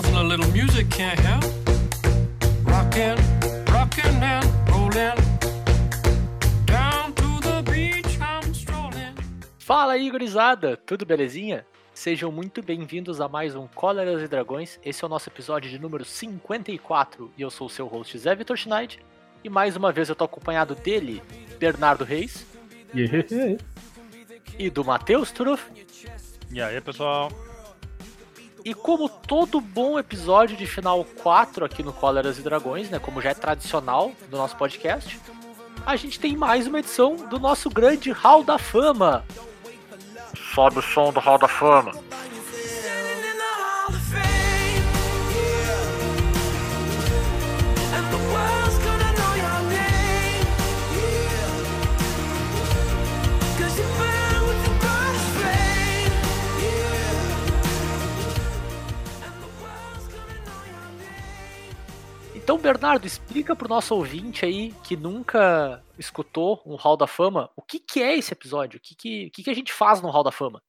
nothing a little music can't help. Rockin', rockin' and rollin'. Down to the beach I'm strolling. Fala aí, gurizada! Tudo belezinha? Sejam muito bem-vindos a mais um Cóleras e Dragões. Esse é o nosso episódio de número 54 e eu sou o seu host Zé Vitor Schneid. E mais uma vez eu tô acompanhado dele, Bernardo Reis, Yeah. e do Matheus Truff. E aí, pessoal? E como todo bom episódio de final 4 aqui no Cóleras e Dragões, né, como já é tradicional do nosso podcast, a gente tem mais uma edição do nosso grande Hall da Fama. Sobe o som do Hall da Fama. Então, Bernardo, explica pro nosso ouvinte aí que nunca escutou um Hall da Fama, o que, que é esse episódio? O que, que, que, que a gente faz no Hall da Fama?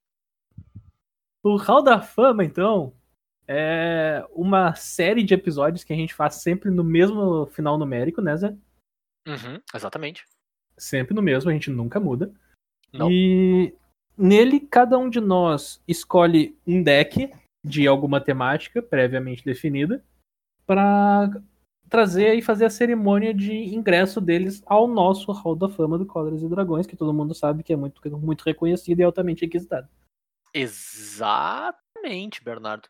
O Hall da Fama, então, é uma série de episódios que a gente faz sempre no mesmo final numérico, né, Zé? Uhum, exatamente. Sempre no mesmo, a gente nunca muda. Não. E nele, cada um de nós escolhe um deck de alguma temática previamente definida para trazer e fazer a cerimônia de ingresso deles ao nosso Hall da Fama do Cóleras e Dragões, que todo mundo sabe que é muito, muito reconhecido e altamente requisitado. Exatamente, Bernardo.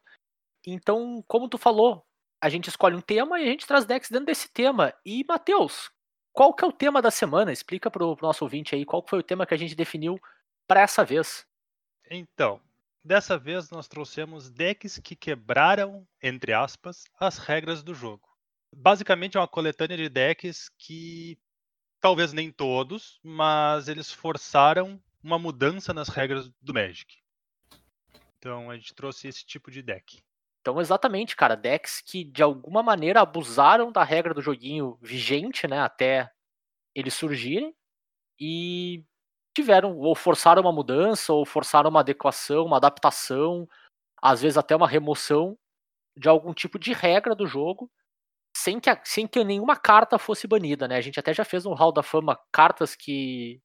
Então, como tu falou, a gente escolhe um tema e a gente traz decks dentro desse tema. E, Matheus, qual que é o tema da semana? Explica pro, pro nosso ouvinte aí qual que foi o tema que a gente definiu para essa vez. Então, dessa vez nós trouxemos decks que quebraram, entre aspas, as regras do jogo. Basicamente é uma coletânea de decks que, talvez nem todos, mas eles forçaram uma mudança nas regras do Magic. Então a gente trouxe esse tipo de deck. Então, exatamente, cara, decks que de alguma maneira abusaram da regra do joguinho vigente, né, até eles surgirem e tiveram ou forçaram uma mudança ou forçaram uma adequação, uma adaptação, às vezes até uma remoção de algum tipo de regra do jogo, sem que, sem que nenhuma carta fosse banida, né? A gente até já fez no Hall da Fama cartas que,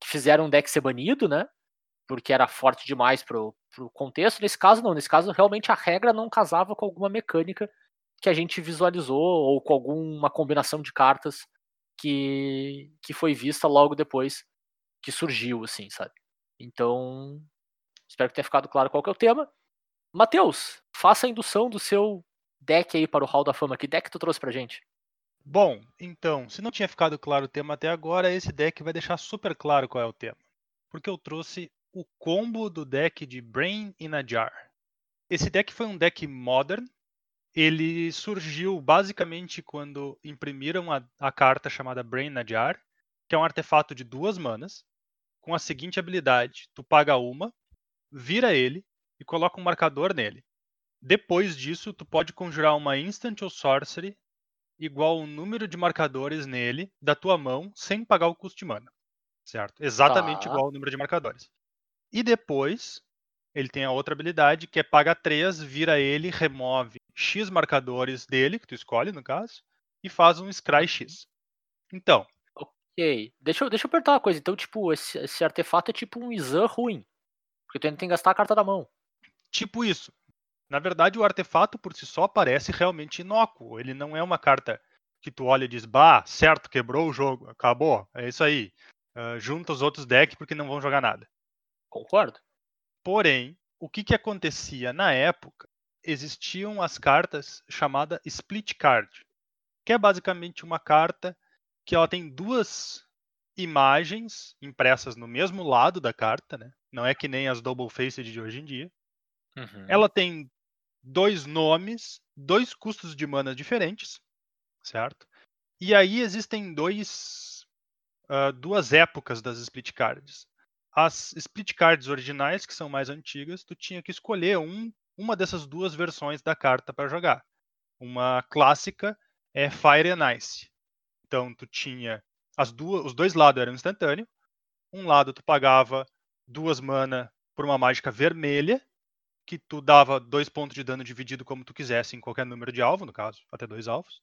que fizeram um deck ser banido, né? Porque era forte demais pro, pro contexto. Nesse caso, não. Nesse caso, realmente a regra não casava com alguma mecânica que a gente visualizou ou com alguma combinação de cartas que, que foi vista logo depois que surgiu, assim, sabe? Então, espero que tenha ficado claro qual que é o tema. Matheus, faça a indução do seu deck aí para o Hall da Fama. Que deck tu trouxe pra gente? Bom, então, se não tinha ficado claro o tema até agora, esse deck vai deixar super claro qual é o tema. Porque eu trouxe o combo do deck de Brain in a Jar. Esse deck foi um deck modern. Ele surgiu basicamente quando imprimiram a, a carta chamada Brain in a Jar, que é um artefato de duas manas, com a seguinte habilidade: tu paga uma, vira ele e coloca um marcador nele. Depois disso, tu pode conjurar uma instant ou sorcery igual o número de marcadores nele da tua mão sem pagar o custo de mana. Certo? Exatamente Tá. igual ao número de marcadores. E depois, ele tem a outra habilidade que é paga 3, vira ele, remove X marcadores dele, que tu escolhe no caso, e faz um Scry X. Então, Ok. Deixa eu, deixa eu perguntar uma coisa. Então, tipo, esse, esse artefato é tipo um Izan ruim. Porque tu ainda tem que gastar a carta da mão. tipo isso. Na verdade, o artefato por si só parece realmente inócuo. Ele não é uma carta que tu olha e diz, bah, certo, quebrou o jogo, acabou, é isso aí. Ah, junta os outros decks porque não vão jogar nada. Concordo? Porém, o que, que acontecia na época? Existiam as cartas chamada Split Card, que é basicamente uma carta que ela tem duas imagens impressas no mesmo lado da carta, né? Não é que nem as Double Faced de hoje em dia. Uhum. Ela tem dois nomes, dois custos de mana diferentes, certo? E aí existem dois, ah, duas épocas das split cards. As split cards originais, que são mais antigas, tu tinha que escolher um, uma dessas duas versões da carta para jogar. Uma clássica é Fire and Ice. Então tu tinha as duas, os dois lados eram instantâneo. Um lado tu pagava duas mana por uma mágica vermelha que tu dava dois pontos de dano dividido como tu quisesse em qualquer número de alvo, no caso, até dois alvos.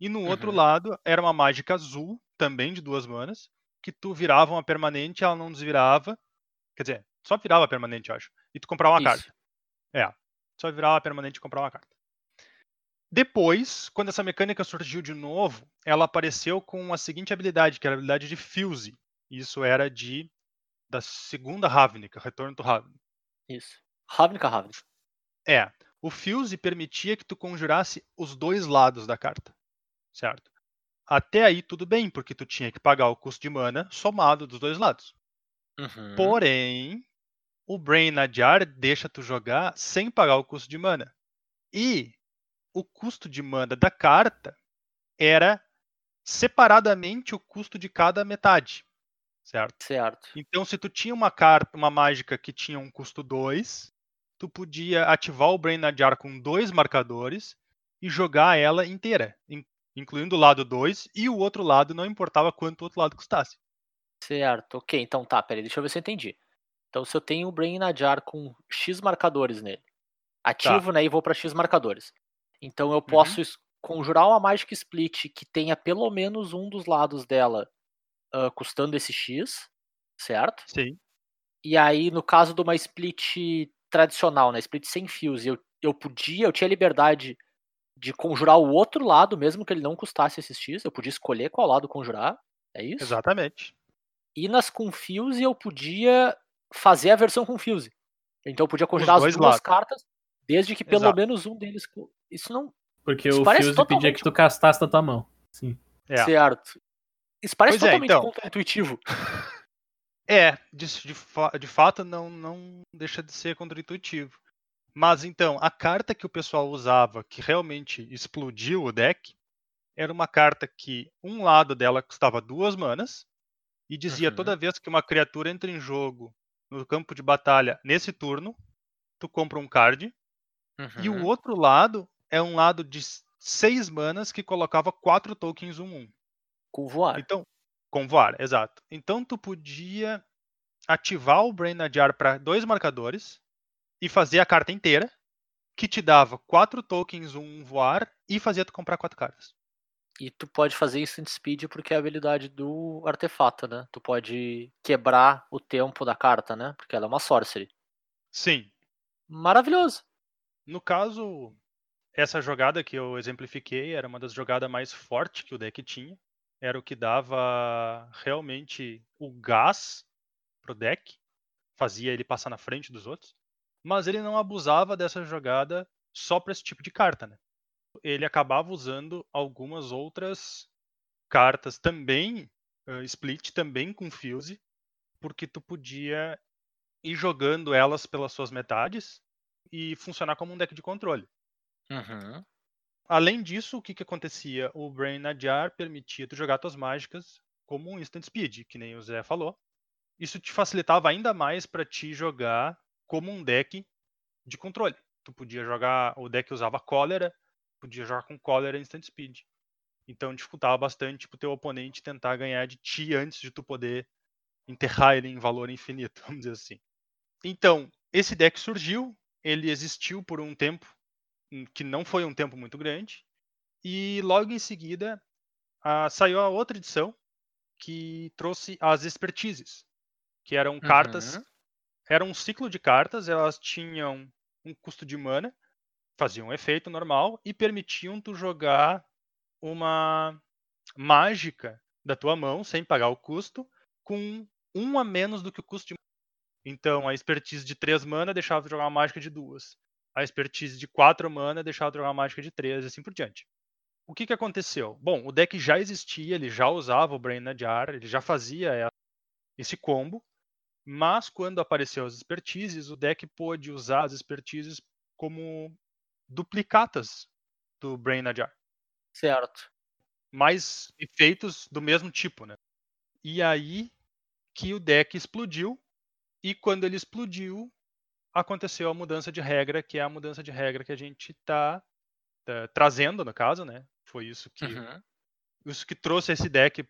E no outro Uhum. lado era uma mágica azul, também de duas manas, que tu virava uma permanente, ela não desvirava. Quer dizer, só virava permanente, eu acho. E tu comprava uma carta. Isso. Só virava permanente e comprava uma carta. Depois, quando essa mecânica surgiu de novo, ela apareceu com a seguinte habilidade, que era a habilidade de Fuse. Isso era de da segunda Ravnica, Retorno do Ravnica. Isso. Ravnica Ravnica. É, o Fuse permitia que tu conjurasse os dois lados da carta, certo? Até aí tudo bem, porque tu tinha que pagar o custo de mana somado dos dois lados. Uhum. Porém, o Brain Najar deixa tu jogar sem pagar o custo de mana. E o custo de mana da carta era separadamente o custo de cada metade, certo? Certo. Então, se tu tinha uma carta, uma mágica que tinha um custo 2, tu podia ativar o Brain Najar com dois marcadores e jogar ela inteira, in- incluindo o lado 2 e o outro lado não importava quanto o outro lado custasse. Certo. Ok, então tá, peraí, deixa eu ver se eu entendi. Então se eu tenho o Brain Najar com X marcadores nele, ativo, né, e vou pra X marcadores. Então eu posso es- conjurar uma Magic Split que tenha pelo menos um dos lados dela ah, custando esse X, certo? Sim. E aí, no caso de uma split tradicional, né? Split sem fuse, eu, eu podia, eu tinha liberdade de conjurar o outro lado, mesmo que ele não custasse esses X. Eu podia escolher qual lado conjurar. É isso? Exatamente. E nas com fuse eu podia fazer a versão com fuse. Então eu podia conjurar as duas lados. cartas, desde que pelo Exato. menos um deles. Isso não. Porque Isso o parece Fuse pedia totalmente que tu castasse da tua mão. Sim. É. Certo. Isso parece Pois é, totalmente então. contra-intuitivo. É, de, de, de fato não, não deixa de ser contra-intuitivo. Mas então, a carta que o pessoal usava, que realmente explodiu o deck, era uma carta que um lado dela custava duas manas e dizia Uhum. toda vez que uma criatura entra em jogo no campo de batalha nesse turno, tu compra um card. E o Uhum. outro lado é um lado de seis manas que colocava quatro tokens 1-1. Com voar. Então, com voar, exato. Então tu podia ativar o Brain Najar para dois marcadores e fazer a carta inteira, que te dava quatro tokens, um voar, e fazia tu comprar quatro cartas. E tu pode fazer instant speed porque é a habilidade do artefato, né? Tu pode quebrar o tempo da carta, né? Porque ela é uma sorcery. Sim. Maravilhoso. No caso, essa jogada que eu exemplifiquei era uma das jogadas mais fortes que o deck tinha. Era o que dava realmente o gás pro deck, fazia ele passar na frente dos outros. Mas ele não abusava dessa jogada só para esse tipo de carta, né? Ele acabava usando algumas outras cartas também eh, split, também com fuse, porque tu podia ir jogando elas pelas suas metades e funcionar como um deck de controle. Uhum. Além disso, o que, que acontecia? O Brain Najar permitia tu jogar tuas mágicas como um instant speed, que nem o Zé falou. Isso te facilitava ainda mais para te jogar como um deck de controle. Tu podia jogar, o deck usava cólera, podia jogar com cólera instant speed. Então dificultava bastante pro teu oponente tentar ganhar de ti antes de tu poder enterrar ele em valor infinito, vamos dizer assim. Então, esse deck surgiu, ele existiu por um tempo que não foi um tempo muito grande, e logo em seguida saiu a outra edição que trouxe as expertises, que eram cartas, Uhum. era um ciclo de cartas, elas tinham um custo de mana, faziam um efeito normal e permitiam tu jogar uma mágica da tua mão sem pagar o custo, com um a menos do que o custo de então, a expertise de 3 mana deixava tu jogar uma mágica de duas. A expertise de 4 mana deixava jogar uma mágica de 3 e assim por diante. O que, que aconteceu? Bom, o deck já existia, ele já usava o Brain Najar, ele já fazia esse combo, mas quando apareceu as expertises, o deck pôde usar as expertises como duplicatas do Brain Najar Certo. mais efeitos do mesmo tipo, né? E aí que o deck explodiu e quando ele explodiu aconteceu a mudança de regra, que é a mudança de regra que a gente está trazendo no caso, né? Foi isso que Uhum. isso que trouxe esse deck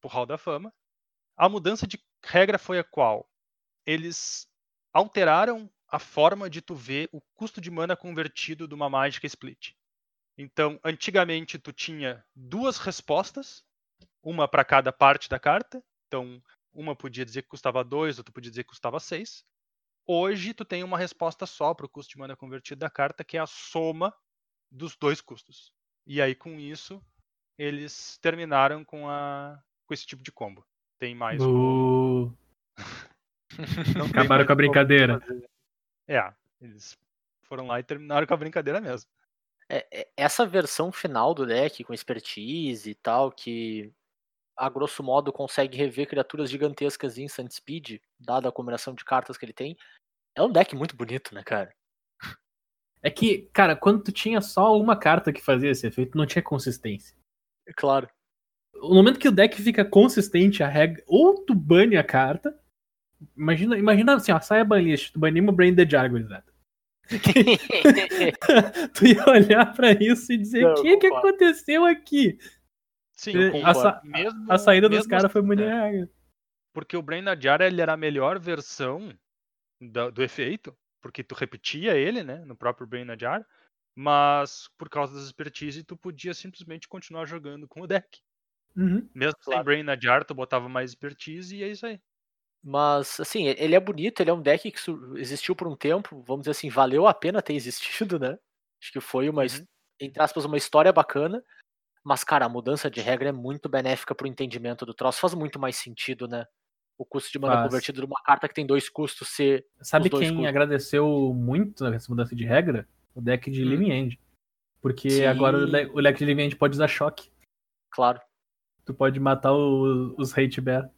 pro Hall da Fama. A mudança de regra foi a qual? Eles alteraram a forma de tu ver o custo de mana convertido de uma mágica split. Então, antigamente tu tinha duas respostas, uma para cada parte da carta. Então, uma podia dizer que custava 2, outra podia dizer que custava 6. Hoje tu tem uma resposta só para o custo de mana convertido da carta, que é a soma dos dois custos. E aí com isso eles terminaram com a com esse tipo de combo. Tem mais um. Uh, tem Acabaram mais com a brincadeira. É, eles foram lá e terminaram com a brincadeira mesmo. É, é, essa versão final do deck, com expertise e tal, que a grosso modo consegue rever criaturas gigantescas em instant speed, dada a combinação de cartas que ele tem, é um deck muito bonito, né, cara? É que, cara, quando tu tinha só uma carta que fazia esse efeito, não tinha consistência. É Claro. No momento que o deck fica consistente, a regra. Ou tu bane a carta. Imagina, imagina assim, ó, sai a banlist, tu banimos o Brain the Jar, gurizada. tu ia olhar pra isso e dizer: o que, que aconteceu aqui? Sim, É, eu a sa- mesmo, A saída dos caras foi assim, muito né? regra. Porque o Brain Jar ele era a melhor versão da- do efeito, porque tu repetia ele, né, no próprio Brain Jar, mas por causa das expertise tu podia simplesmente continuar jogando com o deck. Uhum. Mesmo sem Claro. Brain Jar, tu botava mais expertise e é isso aí. Mas, assim, ele é bonito, ele é um deck que existiu por um tempo, vamos dizer assim, valeu a pena ter existido, né? Acho que foi uma, Uhum. entre aspas, uma história bacana. Mas, cara, a mudança de regra é muito benéfica pro entendimento do troço. Faz muito mais sentido, né? O custo de mana Faz. convertido de uma carta que tem dois custos ser. Sabe quem custos. agradeceu muito nessa mudança de regra? O deck de Hum. Living End. Porque Sim. agora o deck de Living End pode usar choque. Claro. Tu pode matar o- os Hate Bear.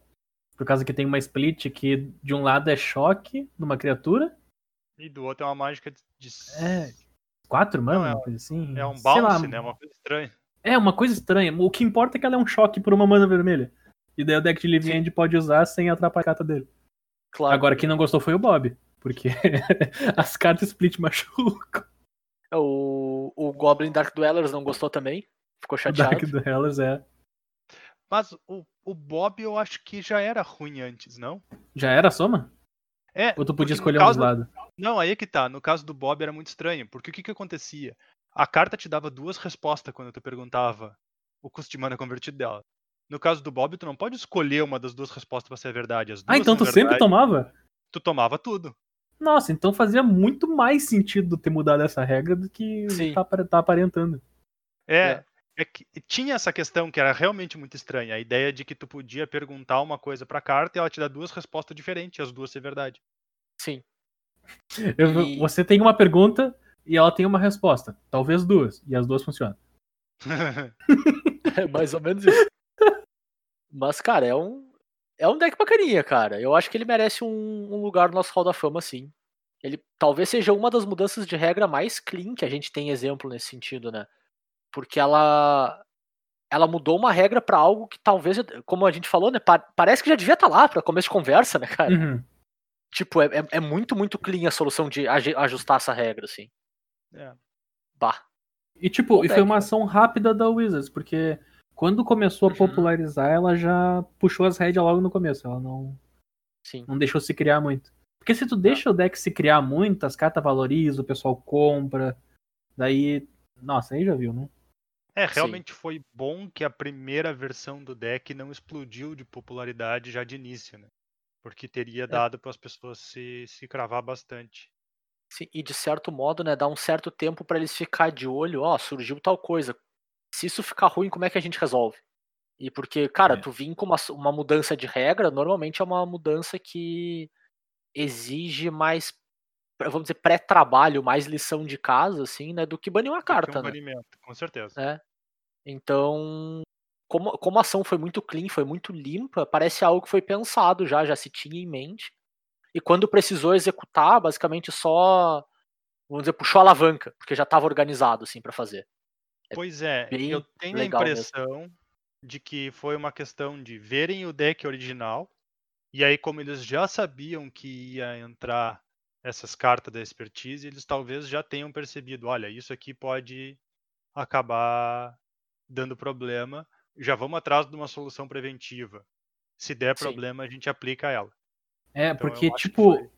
Por causa que tem uma split que de um lado é choque numa criatura. E do outro é uma mágica de. É, Quatro, mano, Não, é uma coisa assim. é um bounce, lá, né? Uma coisa estranha. É, uma coisa estranha. O que importa é que ela é um choque por uma mana vermelha. E daí o deck de Living. End pode usar sem atrapalhar a carta dele. Claro. Agora, quem não gostou foi o Bob. Porque as cartas split machucam. O, o Goblin Dark Dwellers não gostou também. Ficou O chateado. Dark do Hellas é. Mas o, o Bob eu acho que já era ruim antes, não? Já era a soma? É. Ou tu podia escolher um dos lados? Não, aí é que tá. No caso do Bob era muito estranho. Porque o que que acontecia? A carta te dava duas respostas quando tu perguntava o custo de mana convertido dela. No caso do Bob, tu não pode escolher uma das duas respostas pra ser a verdade. As Ah, então tu são sempre verdade, tomava? Tu tomava tudo. Nossa, então fazia muito mais sentido ter mudado essa regra do que Sim. tá, tá aparentando. É, É. é que tinha essa questão que era realmente muito estranha. A ideia de que tu podia perguntar uma coisa pra carta e ela te dá duas respostas diferentes, e as duas ser verdade. Sim. Eu- E- Você tem uma pergunta e ela tem uma resposta. Talvez duas. E as duas funcionam. É mais ou menos isso. Mas, cara, é um. É um deck bacaninha, cara. Eu acho que ele merece um, um lugar no nosso Hall da Fama, sim. Ele talvez seja uma das mudanças de regra mais clean que a gente tem exemplo nesse sentido, né? Porque ela. Ela mudou uma regra pra algo que talvez, como a gente falou, né? pa- parece que já devia estar lá pra começo de conversa, né, cara? Uhum. Tipo, é, é- é muito, muito clean a solução de ajustar essa regra, assim. É. Bah. E tipo, Bom e foi uma ação rápida da Wizards, porque quando começou a Uhum. popularizar, ela já puxou as rédeas logo no começo. Ela não, Sim. não deixou se criar muito. Porque se tu deixa o deck se criar muito, as cartas valorizam, o pessoal compra. Daí. Nossa, aí já viu, né? É, Sim. realmente foi bom que a primeira versão do deck não explodiu de popularidade já de início, né? Porque teria dado para as pessoas se, se cravar bastante. Sim, e de certo modo, né, dá um certo tempo pra eles ficar de olho, ó, surgiu tal coisa. Se isso ficar ruim, como é que a gente resolve? E porque, cara, É. tu vir com uma, uma mudança de regra, normalmente é uma mudança que exige mais, vamos dizer, pré-trabalho, mais lição de casa, assim, né, do que banir uma carta, um né? banimento, com certeza. É. Então, como, como a ação foi muito clean, foi muito limpa, parece algo que foi pensado já, já se tinha em mente. E quando precisou executar, basicamente só, vamos dizer, puxou a alavanca, porque já estava organizado assim para fazer. É Pois é, bem eu tenho a legal mesmo. impressão de que foi uma questão de verem o deck original, e aí, como eles já sabiam que ia entrar essas cartas da expertise, eles talvez já tenham percebido: olha, isso aqui pode acabar dando problema, já vamos atrás de uma solução preventiva. Se der Sim. problema, a gente aplica ela. É, Então, porque, tipo,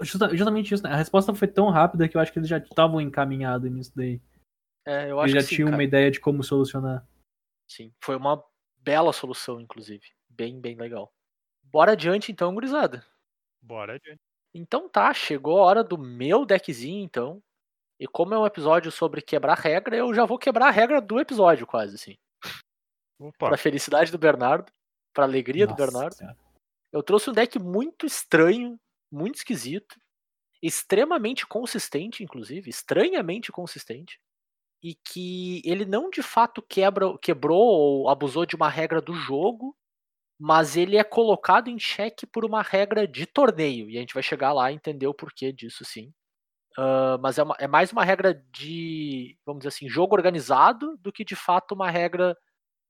justamente isso, né? A resposta foi tão rápida que eu acho que eles já estavam encaminhados nisso daí. É, eu acho Eles já que sim, tinham cara. uma ideia de como solucionar. Sim, foi uma bela solução, inclusive. Bem, bem legal. Bora adiante então, gurizada. Bora adiante. Então tá, chegou a hora do meu deckzinho, então. E como é um episódio sobre quebrar regra, eu já vou quebrar a regra do episódio, quase, assim. Opa, Pra felicidade do Bernardo, pra alegria do Nossa Bernardo. Senhora. Eu trouxe um deck muito estranho, muito esquisito, extremamente consistente, inclusive, estranhamente consistente, e que ele não de fato quebra, quebrou ou abusou de uma regra do jogo, mas ele é colocado em xeque por uma regra de torneio, e a gente vai chegar lá e entender o porquê disso, sim. Ah, mas é, uma- é mais uma regra de, vamos dizer assim, jogo organizado do que de fato uma regra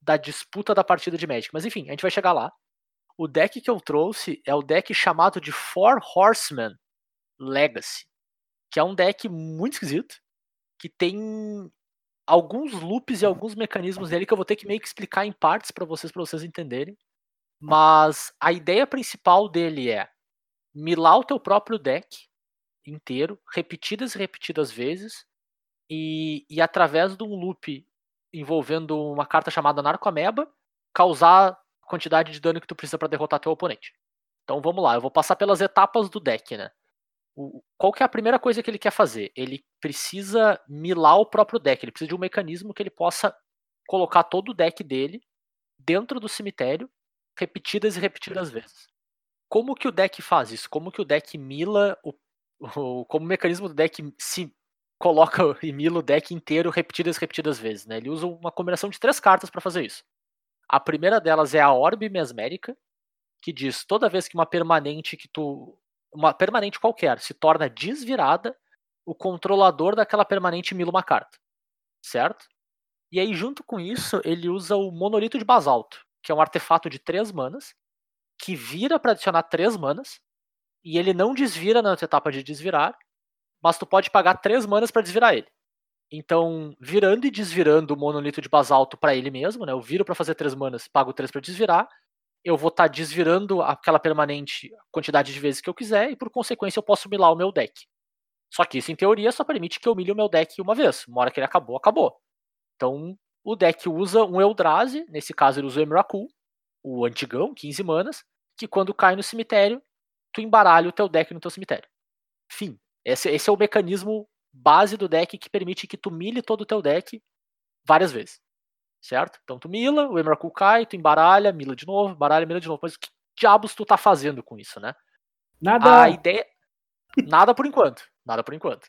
da disputa da partida de Magic. Mas enfim, a gente vai chegar lá. O deck que eu trouxe é o deck chamado de Four Horsemen Legacy, que é um deck muito esquisito, que tem alguns loops e alguns mecanismos dele que eu vou ter que meio que explicar em partes para vocês, para vocês entenderem. Mas a ideia principal dele é milar o teu próprio deck inteiro, repetidas e repetidas vezes, e, e através de um loop envolvendo uma carta chamada Narcoameba, causar a quantidade de dano que tu precisa para derrotar teu oponente. Então vamos lá, eu vou passar pelas etapas do deck, né? O- qual que é a primeira coisa que ele quer fazer? Ele precisa milar o próprio deck, ele precisa de um mecanismo que ele possa colocar todo o deck dele dentro do cemitério, repetidas e repetidas vezes. Como que o deck faz isso? Como que o deck mila o, o como o mecanismo do deck se coloca e mila o deck inteiro repetidas e repetidas vezes, né? Ele usa uma combinação de três cartas para fazer isso. A primeira delas é a Orbe Mesmérica, que diz toda vez que uma permanente que tu uma permanente qualquer se torna desvirada, o controlador daquela permanente mila uma carta. Certo? E aí, junto com isso, ele usa o Monolito de Basalto, que é um artefato de 3 manas, que vira para adicionar 3 manas, e ele não desvira na etapa de desvirar, mas tu pode pagar 3 manas para desvirar ele. Então, virando e desvirando o Monolito de Basalto para ele mesmo, né? Eu viro para fazer 3 manas, pago 3 para desvirar, eu vou estar desvirando aquela permanente quantidade de vezes que eu quiser, e por consequência eu posso milar o meu deck. Só que isso, em teoria, só permite que eu milhe o meu deck uma vez. Uma hora que ele acabou, acabou. Então, o deck usa um Eldrazi, nesse caso ele usa o Emrakul, o antigão, 15 manas, que quando cai no cemitério, tu embaralha o teu deck no teu cemitério. Fim. Esse, esse é o mecanismo base do deck que permite que tu mile todo o teu deck várias vezes. Certo? Então tu mila, o Emrakul cai, tu embaralha, mila de novo, embaralha, mila de novo. Mas o que diabos tu tá fazendo com isso, né? Nada. A ideia. Nada por enquanto. Nada por enquanto.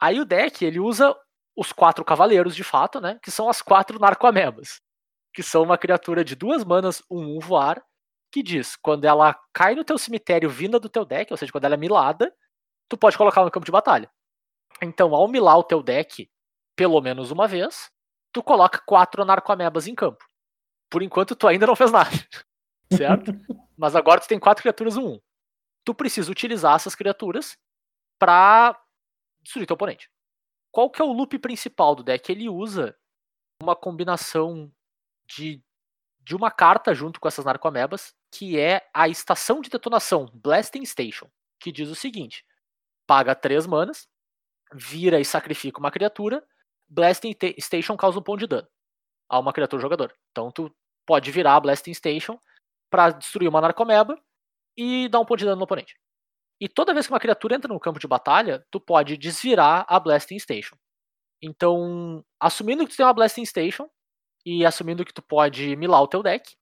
Aí o deck, ele usa os quatro cavaleiros, de fato, né? Que são as quatro narcoamebas. Que são uma criatura de duas manas, um, um voar. Que diz: quando ela cai no teu cemitério vinda do teu deck, ou seja, quando ela é milada, tu pode colocar no campo de batalha. Então, ao milar o teu deck pelo menos uma vez, tu coloca quatro narcoamebas em campo. Por enquanto, tu ainda não fez nada. Certo? Mas agora tu tem quatro criaturas, um, um tu precisa utilizar essas criaturas para destruir teu oponente. Qual que é o loop principal do deck? Ele usa uma combinação de, de uma carta junto com essas narcoamebas, que é a estação de detonação Blasting Station, que diz o seguinte: paga 3 manas, vira e sacrifica uma criatura, Blasting Station causa um ponto de dano a uma criatura jogador. Então tu pode virar a Blasting Station para destruir uma narcomeba e dar um ponto de dano no oponente. E toda vez que uma criatura entra no campo de batalha, tu pode desvirar a Blasting Station. Então, assumindo que tu tem uma Blasting Station e assumindo que tu pode milar o teu deck,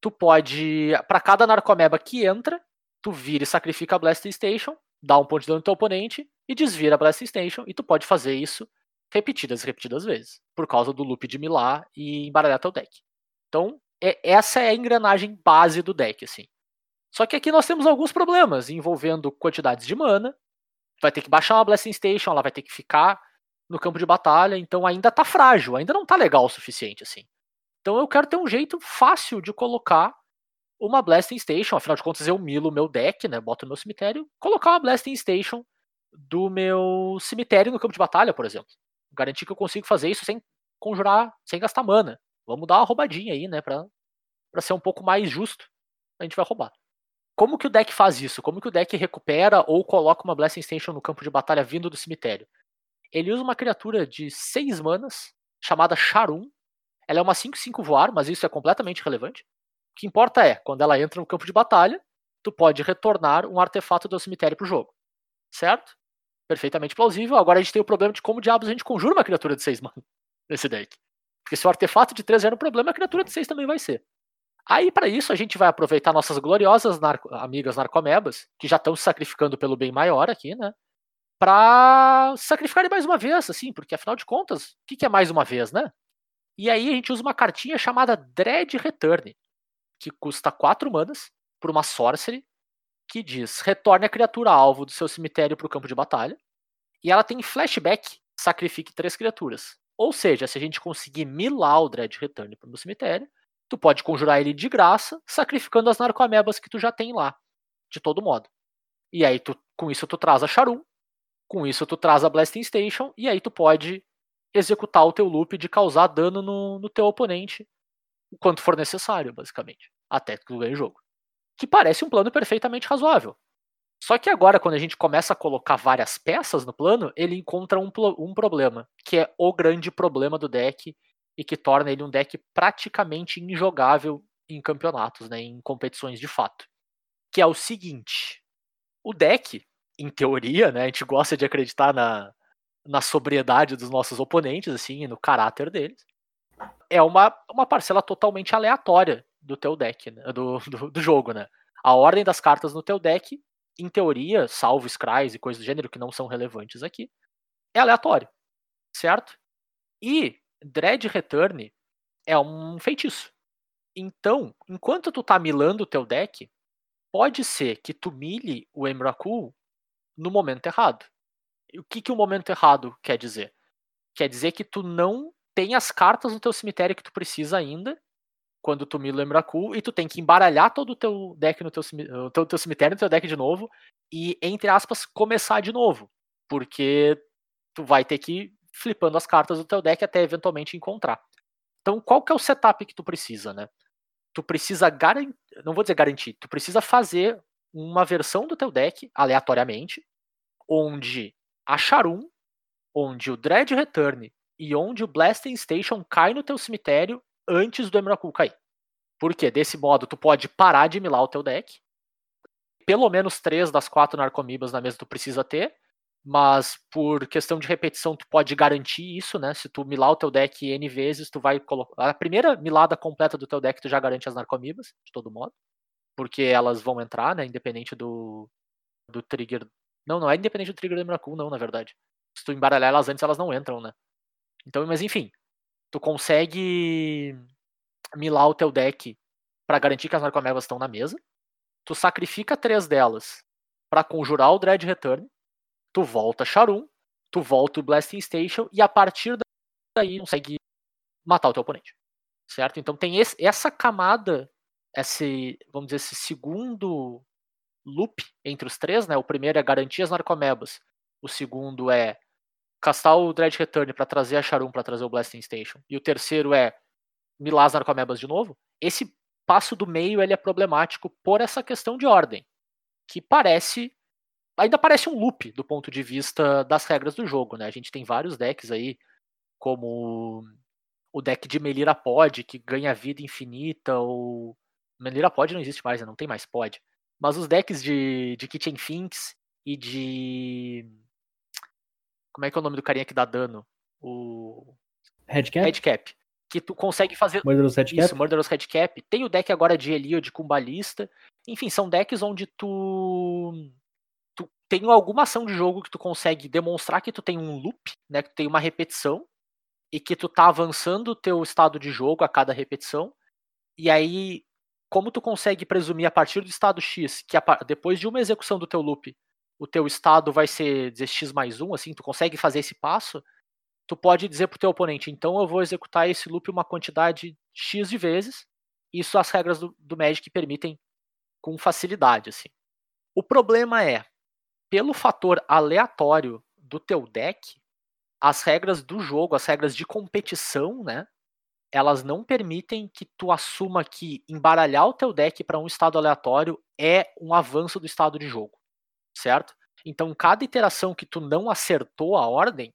tu pode, para cada narcomeba que entra, tu vira e sacrifica a Blasting Station, dá um ponto de dano no teu oponente e desvira a Blasting Station, e tu pode fazer isso repetidas e repetidas vezes, por causa do loop de milar e embaralhar teu deck. Então, é- essa é a engrenagem base do deck, assim. Só que aqui nós temos alguns problemas envolvendo quantidades de mana. Vai ter que baixar uma Blessing Station, ela vai ter que ficar no campo de batalha, então ainda tá frágil, ainda não tá legal o suficiente assim. Então eu quero ter um jeito fácil de colocar uma Blasting Station, afinal de contas eu milo o meu deck, né, boto no meu cemitério, colocar uma Blasting Station do meu cemitério no campo de batalha, por exemplo. Garantir que eu consigo fazer isso sem conjurar, sem gastar mana. Vamos dar uma roubadinha aí, né, pra, pra ser um pouco mais justo. A gente vai roubar. como que o deck faz isso? Como que o deck recupera ou coloca uma Blessing Station no campo de batalha vindo do cemitério? Ele usa uma criatura de 6 manas, chamada Charum. Ela é uma 5-5 voar, mas isso é completamente relevante. O que importa é, quando ela entra no campo de batalha, tu pode retornar um artefato do cemitério pro jogo. Certo? Perfeitamente plausível. Agora a gente tem o problema de como diabos a gente conjura uma criatura de 6 manas nesse deck. Porque se o artefato de 3 era um problema, a criatura de 6 também vai ser. Aí, para isso, a gente vai aproveitar nossas gloriosas amigas narcomebas, que já estão se sacrificando pelo bem maior aqui, né? Pra sacrificarem mais uma vez, assim, porque afinal de contas, o que, que é mais uma vez, né? E aí a gente usa uma cartinha chamada Dread Return, que custa 4 manas, por uma sorcery, que diz: retorne a criatura alvo do seu cemitério para o campo de batalha. E ela tem flashback, sacrifique três criaturas. Ou seja, se a gente conseguir milar o Dread Return para o cemitério, tu pode conjurar ele de graça, sacrificando as narcoamebas que tu já tem lá, de todo modo. E aí tu, com isso tu traz a Charum, com isso tu traz a Blasting Station, e aí tu pode executar o teu loop de causar dano no, no teu oponente quanto for necessário, basicamente, até que tu ganhe o jogo. Que parece um plano perfeitamente razoável. Só que agora, quando a gente começa a colocar várias peças no plano, ele encontra um, um problema, que é o grande problema do deck, e que torna ele um deck praticamente injogável em campeonatos, né, em competições de fato. Que é o seguinte: o deck, em teoria, né, a gente gosta de acreditar na, na sobriedade dos nossos oponentes, assim, no caráter deles, é uma, uma parcela totalmente aleatória do teu deck, né, do, do, do, jogo, né? A ordem das cartas no teu deck, em teoria, salvo scries e coisas do gênero que não são relevantes aqui, é aleatório, certo? E Dread Return é um feitiço. Então, enquanto tu tá milando o teu deck, pode ser que tu mile o Emrakul no momento errado. O que, que o momento errado quer dizer? Quer dizer que tu não tem as cartas no teu cemitério que tu precisa ainda quando tu mila o Emrakul e tu tem que embaralhar todo o teu deck no teu, teu, cemitério, no teu deck de novo e, entre aspas, começar de novo. Porque tu vai ter que flipando as cartas do teu deck até eventualmente encontrar. Então, qual que é o setup que tu precisa, né? Tu precisa garantir, não vou dizer garantir, tu precisa fazer uma versão do teu deck aleatoriamente, onde a Charum, onde o Dread Return e onde o Blasting Station cai no teu cemitério antes do Emrakul cair. Porque desse modo tu pode parar de milar o teu deck. Pelo menos três das quatro narcomibas na mesa tu precisa ter mas por questão de repetição tu pode garantir isso, né? Se tu milar o teu deck N vezes, tu vai colocar. A primeira milada completa do teu deck tu já garante as narcomibas, de todo modo. Porque elas vão entrar, né? Independente do, do trigger. Não, não é independente do trigger do Miracle, não, na verdade. Se tu embaralhar elas antes, elas não entram, né? Então, mas enfim. Tu consegue milar o teu deck para garantir que as narcomebas estão na mesa. Tu sacrifica três delas para conjurar o Dread Return tu volta Charum, tu volta o Blasting Station e a partir daí consegue matar o teu oponente. Certo? Então tem esse, essa camada, esse, vamos dizer, esse segundo loop entre os três, né? O primeiro é garantir as narcomebas, o segundo é castar o Dread Return para trazer a Charum para trazer o Blasting Station, e o terceiro é milar as narcomebas de novo. Esse passo do meio ele é problemático por essa questão de ordem, que parece ainda parece um loop do ponto de vista das regras do jogo, né? A gente tem vários decks aí, como o deck de Melira Pod, que ganha vida infinita, ou. Melira Pod não existe mais, né? não tem mais Pod. Mas os decks de, de Kitchen Finks e de. Como é que é o nome do carinha que dá dano? O. Headcap? Headcap. Que tu consegue fazer. Murderous Headcap? Isso, Murderous Headcap. Tem o deck agora de Eliod com Balista. Enfim, são decks onde tu tem alguma ação de jogo que tu consegue demonstrar que tu tem um loop, né, que tu tem uma repetição e que tu tá avançando o teu estado de jogo a cada repetição. E aí, como tu consegue presumir a partir do estado X que a, depois de uma execução do teu loop, o teu estado vai ser dizer, X mais 1, assim, tu consegue fazer esse passo, tu pode dizer pro teu oponente, então eu vou executar esse loop uma quantidade X de vezes. Isso as regras do, do Magic permitem com facilidade, assim. O problema é, pelo fator aleatório do teu deck, as regras do jogo, as regras de competição, né? elas não permitem que tu assuma que embaralhar o teu deck para um estado aleatório é um avanço do estado de jogo, certo? Então, cada iteração que tu não acertou a ordem,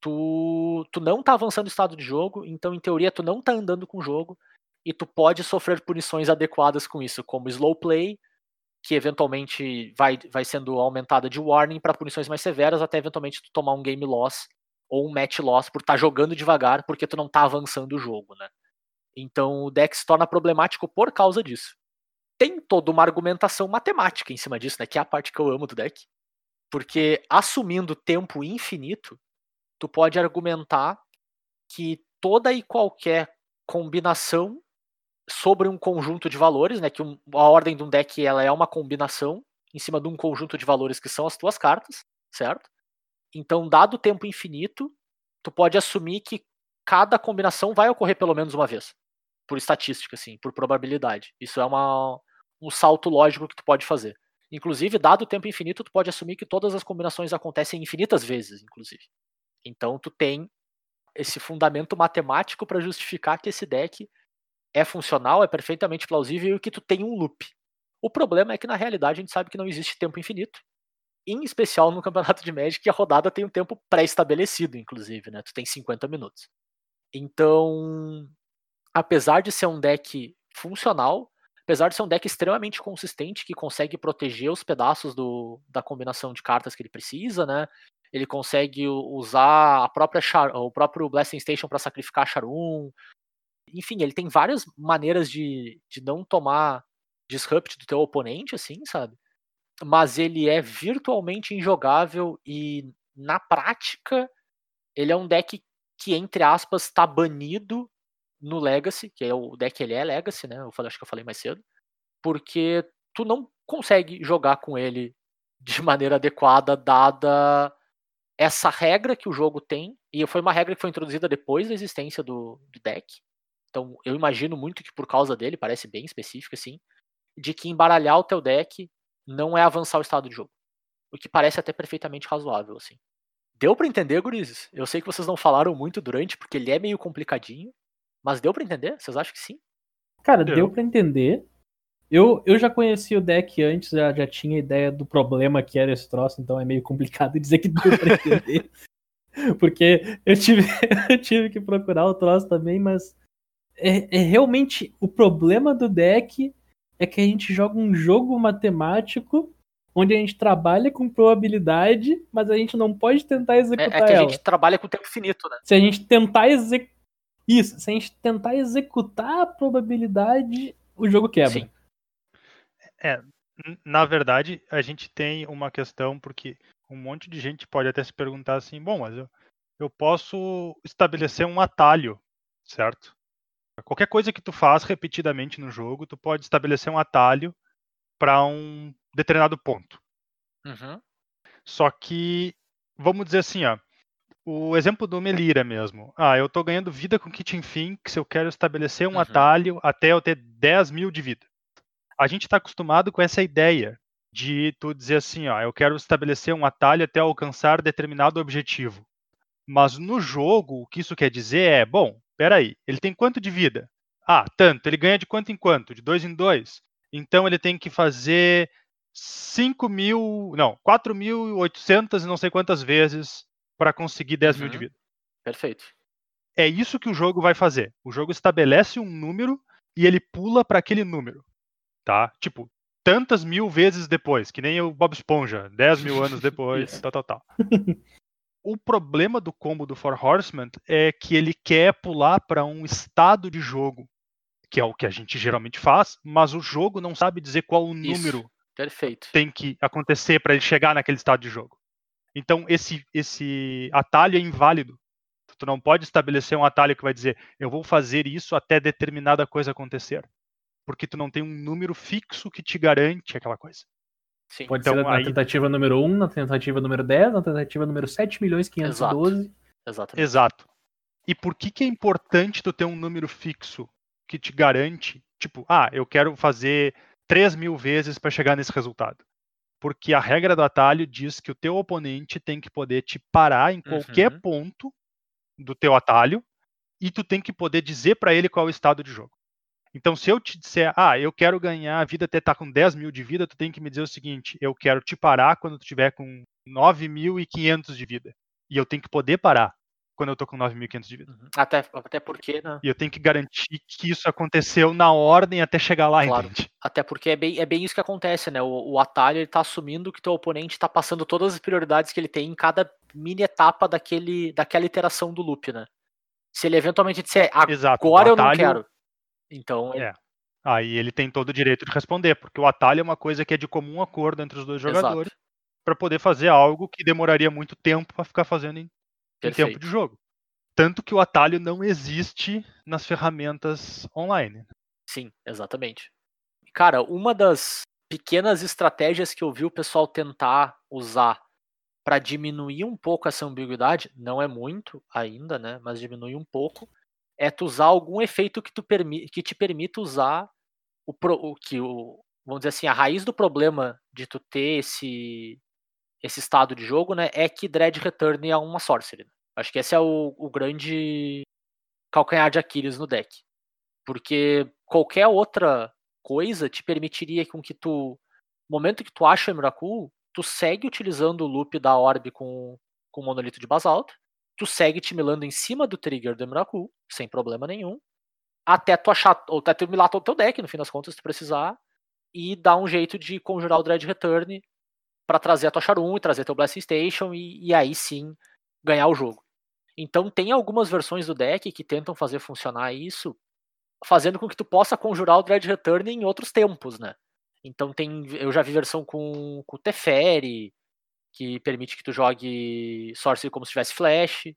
tu, tu não tá avançando o estado de jogo, então, em teoria, tu não tá andando com o jogo, e tu pode sofrer punições adequadas com isso, como slow play, que eventualmente vai, vai sendo aumentada de warning para punições mais severas, até eventualmente tu tomar um game loss ou um match loss por estar tá jogando devagar porque tu não tá avançando o jogo, né? Então o deck se torna problemático por causa disso. Tem toda uma argumentação matemática em cima disso, né? Que é a parte que eu amo do deck. Porque assumindo tempo infinito, tu pode argumentar que toda e qualquer combinação sobre um conjunto de valores, né? Que um, a ordem de um deck ela é uma combinação em cima de um conjunto de valores que são as tuas cartas, certo? Então, dado o tempo infinito, tu pode assumir que cada combinação vai ocorrer pelo menos uma vez. Por estatística, assim, por probabilidade. Isso é uma, um salto lógico que tu pode fazer. Inclusive, dado o tempo infinito, tu pode assumir que todas as combinações acontecem infinitas vezes, inclusive. Então, tu tem esse fundamento matemático para justificar que esse deck é funcional, é perfeitamente plausível e que tu tem um loop. O problema é que na realidade a gente sabe que não existe tempo infinito em especial no campeonato de Magic, a rodada tem um tempo pré-estabelecido, inclusive, né? Tu tem 50 minutos. Então, apesar de ser um deck funcional, apesar de ser um deck extremamente consistente, que consegue proteger os pedaços do, da combinação de cartas que ele precisa, né? Ele consegue usar a própria Char, o próprio Blessing Station para sacrificar Charum. Enfim, ele tem várias maneiras de, de não tomar disrupt do teu oponente, assim, sabe? mas ele é virtualmente injogável e na prática ele é um deck que entre aspas está banido no Legacy, que é o deck ele é Legacy, né? Eu falei, acho que eu falei mais cedo, porque tu não consegue jogar com ele de maneira adequada dada essa regra que o jogo tem, e foi uma regra que foi introduzida depois da existência do, do deck. Então eu imagino muito que por causa dele, parece bem específico assim, de que embaralhar o teu deck não é avançar o estado de jogo. O que parece até perfeitamente razoável, assim. Deu para entender, gurizes? Eu sei que vocês não falaram muito durante, porque ele é meio complicadinho, mas deu para entender? Vocês acham que sim? Cara, deu, deu para entender. Eu, eu já conheci o deck antes, já, já tinha ideia do problema que era esse troço, então é meio complicado dizer que deu pra entender. porque eu tive, eu tive que procurar o troço também, mas é, é realmente o problema do deck é que a gente joga um jogo matemático onde a gente trabalha com probabilidade, mas a gente não pode tentar executar é, é que ela. a gente trabalha com tempo finito, né? Se a gente tentar executar isso, se a gente tentar executar a probabilidade, o jogo quebra. Sim. É, na verdade, a gente tem uma questão porque um monte de gente pode até se perguntar assim, bom, mas eu, eu posso estabelecer um atalho, certo? Qualquer coisa que tu faz repetidamente no jogo, tu pode estabelecer um atalho para um determinado ponto. Uhum. Só que, vamos dizer assim, ó, o exemplo do Melira mesmo. Ah, eu tô ganhando vida com Kitchen Finks, eu quero estabelecer um uhum. atalho até eu ter 10 mil de vida. A gente está acostumado com essa ideia de tu dizer assim, ó, eu quero estabelecer um atalho até alcançar determinado objetivo. Mas no jogo, o que isso quer dizer é, bom, peraí, ele tem quanto de vida? Ah, tanto. Ele ganha de quanto em quanto? De dois em dois. Então ele tem que fazer 5 mil, não, 4.800 e não sei quantas vezes para conseguir 10 uhum. mil de uhum. vida. Perfeito. É isso que o jogo vai fazer. O jogo estabelece um número e ele pula para aquele número. Tá? Tipo, tantas mil vezes depois, que nem o Bob Esponja, 10 mil anos depois, tal, tal, tal. o problema do combo do Four Horsemen é que ele quer pular para um estado de jogo, que é o que a gente geralmente faz, mas o jogo não sabe dizer qual o número Isso, perfeito. tem que acontecer para ele chegar naquele estado de jogo. Então esse esse atalho é inválido. Tu não pode estabelecer um atalho que vai dizer eu vou fazer isso até determinada coisa acontecer, porque tu não tem um número fixo que te garante aquela coisa. Sim. Pode então, ser na aí... tentativa número 1, na tentativa número 10, na tentativa número 7 milhões 512. Exato. Exatamente. Exato. E por que, que é importante tu ter um número fixo que te garante, tipo, ah, eu quero fazer 3 mil vezes para chegar nesse resultado? Porque a regra do atalho diz que o teu oponente tem que poder te parar em qualquer uhum. ponto do teu atalho e tu tem que poder dizer para ele qual é o estado de jogo. Então, se eu te disser, ah, eu quero ganhar a vida até estar tá com 10 mil de vida, tu tem que me dizer o seguinte: eu quero te parar quando tu tiver com 9.500 de vida. E eu tenho que poder parar quando eu tô com 9.500 de vida. Uhum. Até, até porque, né? E eu tenho que garantir que isso aconteceu na ordem até chegar lá, Claro. entende? Até porque é bem, é bem isso que acontece, né? O, o atalho ele tá assumindo que teu oponente tá passando todas as prioridades que ele tem em cada mini etapa daquele, daquela iteração do loop, né? Se ele eventualmente disser Exato. agora o eu não atalho- quero. Então, É. Aí ele tem todo o direito de responder, porque o atalho é uma coisa que é de comum acordo entre os dois jogadores exato. para poder fazer algo que demoraria muito tempo para ficar fazendo em, em tempo Perfeito. de jogo. Tanto que o atalho não existe nas ferramentas online. Sim, exatamente. Cara, uma das pequenas estratégias que eu vi o pessoal tentar usar para diminuir um pouco essa ambiguidade, não é muito ainda, né? Mas diminuir um pouco, é tu usar algum efeito que, tu permi que te permita usar o, pro o que o vamos dizer assim, a raiz do problema de tu ter esse esse estado de jogo, né, é que Dread Return é uma sorcery. Acho que esse é o, o grande calcanhar de Aquiles no deck. Porque qualquer outra coisa te permitiria com que tu, no momento que tu acha o Emrakul, tu segue utilizando o loop da Orb com, com o monolito de basalto, tu segue te milando em cima do trigger do Emrakul, sem problema nenhum, até tu achar, ou até tu milar todo o teu deck, no fim das contas, se tu precisar, e dar um jeito de conjurar o Dread Return para trazer a tua Charum e trazer teu Blessing Station e, e aí sim ganhar o jogo. Então tem algumas versões do deck que tentam fazer funcionar isso, fazendo com que tu possa conjurar o Dread Return em outros tempos, né? Então tem, eu já vi versão com, com Teferi, que permite que tu jogue Sorcery como se tivesse Flash.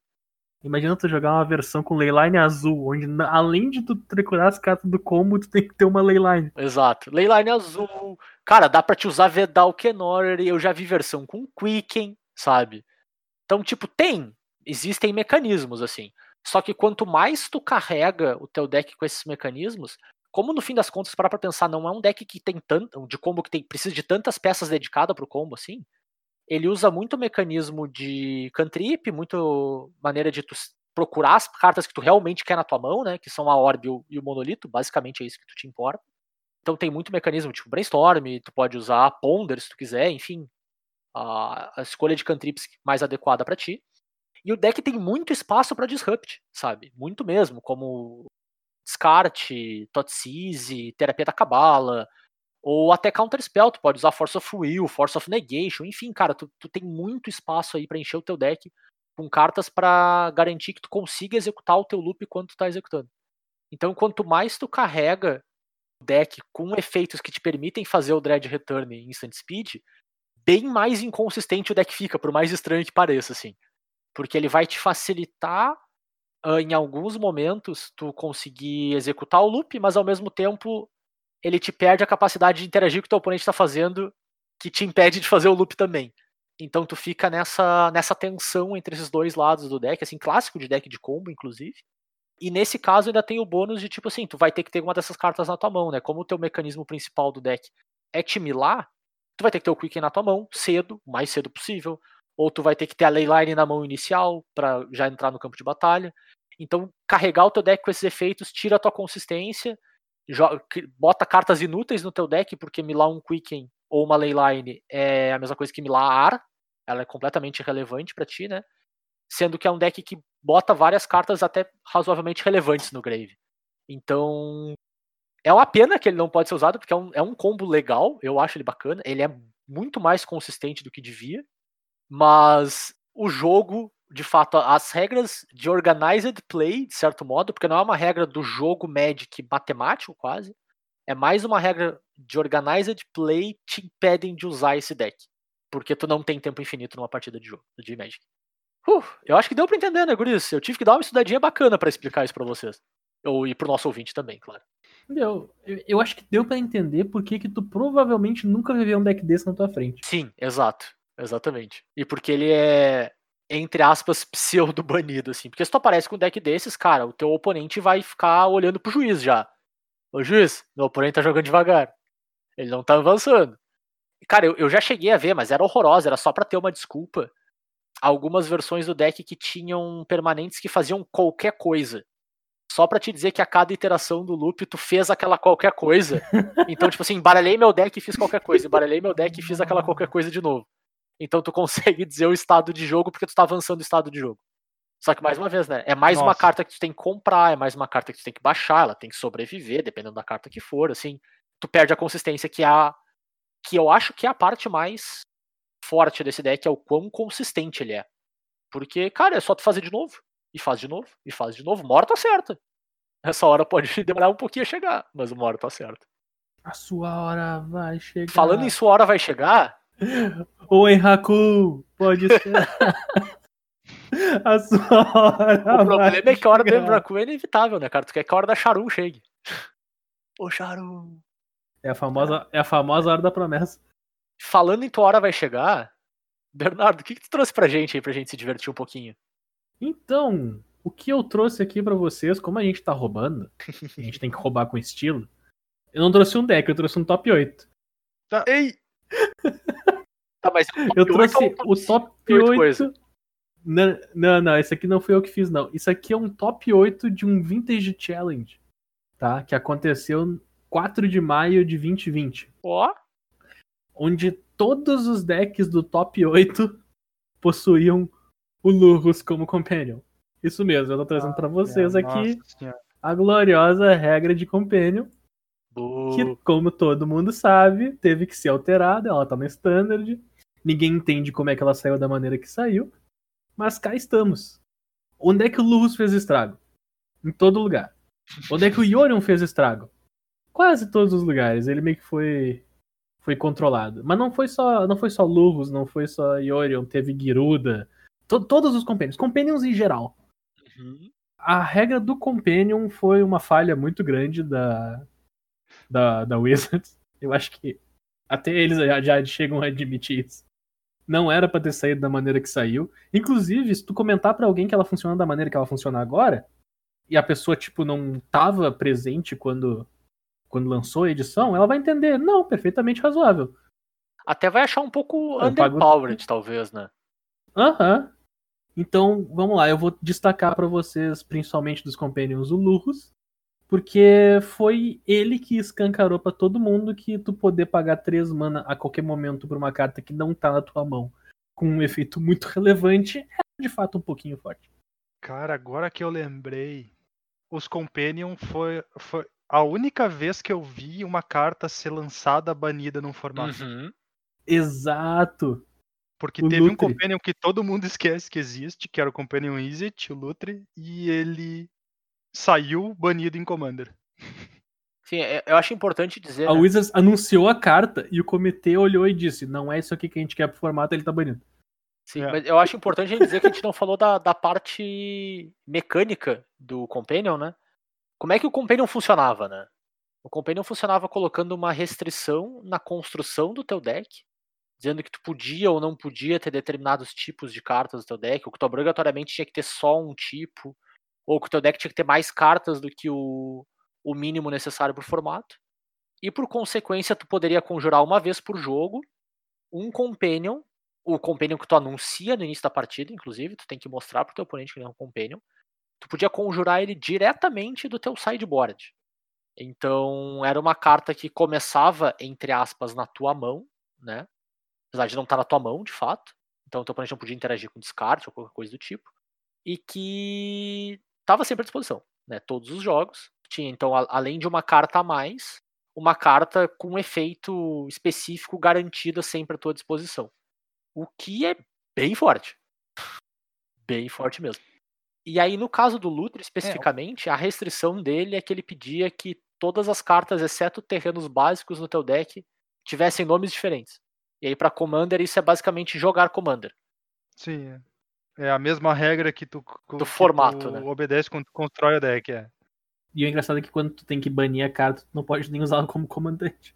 Imagina tu jogar uma versão com Leyline azul, onde além de tu tricurar as cartas do combo, tu tem que ter uma Leyline. Exato. Leyline azul. Cara, dá pra te usar Vedal Kenor, eu já vi versão com Quicken, sabe? Então, tipo, tem. Existem mecanismos, assim. Só que quanto mais tu carrega o teu deck com esses mecanismos, como no fim das contas, parar pra pensar, não é um deck que tem tanto. de combo que tem, precisa de tantas peças dedicadas pro combo, assim. Ele usa muito mecanismo de cantrip, muito maneira de tu procurar as cartas que tu realmente quer na tua mão, né? Que são a Orb e o- Monolito, basicamente é isso que tu te importa. Então tem muito mecanismo, tipo Brainstorm, tu pode usar Ponder se tu quiser, enfim. A, escolha de cantrips mais adequada pra ti. E o deck tem muito espaço pra disrupt, sabe? Muito mesmo, como Descarte, Totsize, Terapia da Cabala, ou até Counter Spell, tu pode usar Force of Will, Force of Negation, enfim, cara, tu, tu tem muito espaço aí pra encher o teu deck com cartas pra garantir que tu consiga executar o teu loop quando tu tá executando. Então, quanto mais tu carrega o deck com efeitos que te permitem fazer o Dread Return em Instant Speed, bem mais inconsistente o deck fica, por mais estranho que pareça, assim. Porque ele vai te facilitar ah, em alguns momentos tu conseguir executar o loop, mas ao mesmo tempo ele te perde a capacidade de interagir com o teu oponente está fazendo, que te impede de fazer o loop também. Então tu fica nessa, nessa tensão entre esses dois lados do deck, assim, clássico de deck de combo, inclusive. E nesse caso ainda tem o bônus de tipo assim, tu vai ter que ter uma dessas cartas na tua mão, né? Como o teu mecanismo principal do deck é te milar, tu vai ter que ter o Quicken na tua mão, cedo, o mais cedo possível. Ou tu vai ter que ter a Leyline na mão inicial para já entrar no campo de batalha. Então, carregar o teu deck com esses efeitos tira a tua consistência, bota cartas inúteis no teu deck, porque milar um Quicken ou uma Leyline é a mesma coisa que milar ar. Ela é completamente irrelevante pra ti, né? Sendo que é um deck que bota várias cartas até razoavelmente relevantes no grave. Então, é uma pena que ele não pode ser usado, porque é um, é um combo legal, eu acho ele bacana. Ele é muito mais consistente do que devia, mas o jogo, de fato, as regras de organized play, de certo modo, porque não é uma regra do jogo Magic matemático quase, é mais uma regra de organized play te impedem de usar esse deck, porque tu não tem tempo infinito numa partida de jogo de Magic. Uh, eu acho que deu pra entender, né, Guris? Eu tive que dar uma estudadinha bacana pra explicar isso pra vocês. Ou, e pro nosso ouvinte também, claro. Deu. Eu, eu acho que deu pra entender por que que tu provavelmente nunca vai ver um deck desse na tua frente. Sim, exato. Exatamente. E porque ele é, entre aspas, pseudo banido, assim. Porque se tu aparece com um deck desses, cara, o teu oponente vai ficar olhando pro juiz já. Ô juiz, meu oponente tá jogando devagar. Ele não tá avançando. Cara, eu, eu já cheguei a ver, mas era horrorosa, era só pra ter uma desculpa. Algumas versões do deck que tinham permanentes que faziam qualquer coisa. só pra te dizer que a cada iteração do loop tu fez aquela qualquer coisa. Então, tipo assim, embaralhei meu deck e fiz qualquer coisa, embaralhei meu deck e fiz aquela qualquer coisa de novo. Então tu consegue dizer o estado de jogo porque tu tá avançando o estado de jogo. Só que mais uma vez, né? É mais uma Nossa. carta que tu tem que comprar, é mais uma carta que tu tem que baixar, ela tem que sobreviver, dependendo da carta que for, assim. Tu perde a consistência que é a que eu acho que é a parte mais forte desse deck é o quão consistente ele é. Porque, cara, é só tu fazer de novo, e faz de novo, e faz de novo, uma hora tá certa. Essa hora pode demorar um pouquinho a chegar, mas uma hora tá certa. A sua hora vai chegar. Falando em sua hora vai chegar, Oi, Haku! Pode ser. a sua hora o problema é que a hora do. Embraku é inevitável, né, cara? Tu quer que a hora da Charum chegue. Ô, Charum. É a famosa, é a famosa hora da promessa. Falando em tua hora vai chegar, Bernardo, o que, que tu trouxe pra gente aí pra gente se divertir um pouquinho? Então, o que eu trouxe aqui pra vocês, como a gente tá roubando, a gente tem que roubar com estilo. Eu não trouxe um deck, eu trouxe um top 8. Ei! Tá, mas Eu trouxe o top oito 8. coisa. Não, não, não, esse aqui não foi eu que fiz, não. Isso aqui é um top 8 de um Vintage Challenge, tá? Que aconteceu 4 de maio de 2020. Ó, onde todos os decks do top 8 possuíam o Lurrus como companion. Isso mesmo, eu tô trazendo pra vocês É, aqui nossa a gloriosa regra de companion, que, bu- como todo mundo sabe, teve que ser alterada, ela tá no standard. Ninguém entende como é que ela saiu da maneira que saiu, mas cá estamos. Onde é que o Lurrus fez estrago? Em todo lugar. Onde é que o Yorion fez estrago? Quase todos os lugares. Ele meio que foi foi controlado. Mas não foi só, não foi só Lurrus, não foi só Yorion, teve Giruda, to- todos os companions, companions em geral. Uhum. A regra do companion foi uma falha muito grande da da, da Wizards. Eu acho que até eles já, já chegam a admitir isso. Não era pra ter saído da maneira que saiu. Inclusive, se tu comentar pra alguém que ela funciona da maneira que ela funciona agora, e a pessoa, tipo, não tava presente quando, quando lançou a edição, ela vai entender. Não, perfeitamente razoável. Até vai achar um pouco Eu pago- underpowered, talvez, né? Aham. Então, vamos lá, eu vou destacar pra vocês, principalmente dos Companions, o Lurrus, porque foi ele que escancarou pra todo mundo que tu poder pagar 3 mana a qualquer momento por uma carta que não tá na tua mão, com um efeito muito relevante, é de fato um pouquinho forte. Cara, agora que eu lembrei, os Companion foi, foi a única vez que eu vi uma carta ser lançada banida num formato. Uhum. Exato. Porque O teve um Lutri. Companion que todo mundo esquece que existe, que era o Companion Izzet, o Lutri, e ele saiu banido em Commander. Sim, é- eu acho importante dizer. A né? Wizards anunciou a carta e o comitê olhou e disse: não é isso aqui que a gente quer pro formato, ele tá banido. Sim, É. mas eu acho importante a gente dizer que a gente não falou da, da parte mecânica do Companion, né? Como é que o Companion funcionava, né? O Companion funcionava colocando uma restrição na construção do teu deck, dizendo que tu podia ou não podia ter determinados tipos de cartas do teu deck, ou que tu obrigatoriamente tinha que ter só um tipo, ou que o teu deck tinha que ter mais cartas do que o, o mínimo necessário pro formato. E por consequência, tu poderia conjurar uma vez por jogo um Companion o Companion que tu anuncia no início da partida, inclusive, tu tem que mostrar pro teu oponente que ele é um Companion. Tu podia conjurar ele diretamente do teu sideboard. Então, era uma carta que começava, entre aspas, na tua mão, né? Apesar de não estar na tua mão, de fato. Então, o teu oponente não podia interagir com descarte ou qualquer coisa do tipo. E que estava sempre à disposição, né? Todos os jogos. Tinha, então, a- além de uma carta a mais, uma carta com um efeito específico garantida sempre à tua disposição. O que é bem forte. Bem forte mesmo. E aí, no caso do Lutre, especificamente, a restrição dele é que ele pedia que todas as cartas, exceto terrenos básicos no teu deck, tivessem nomes diferentes. E aí, pra Commander, isso é basicamente jogar Commander. Sim. é. É a mesma regra que tu, que formato, tu né? obedece quando tu constrói o deck, é. E o engraçado é que quando tu tem que banir a carta, tu não pode nem usá-la como comandante.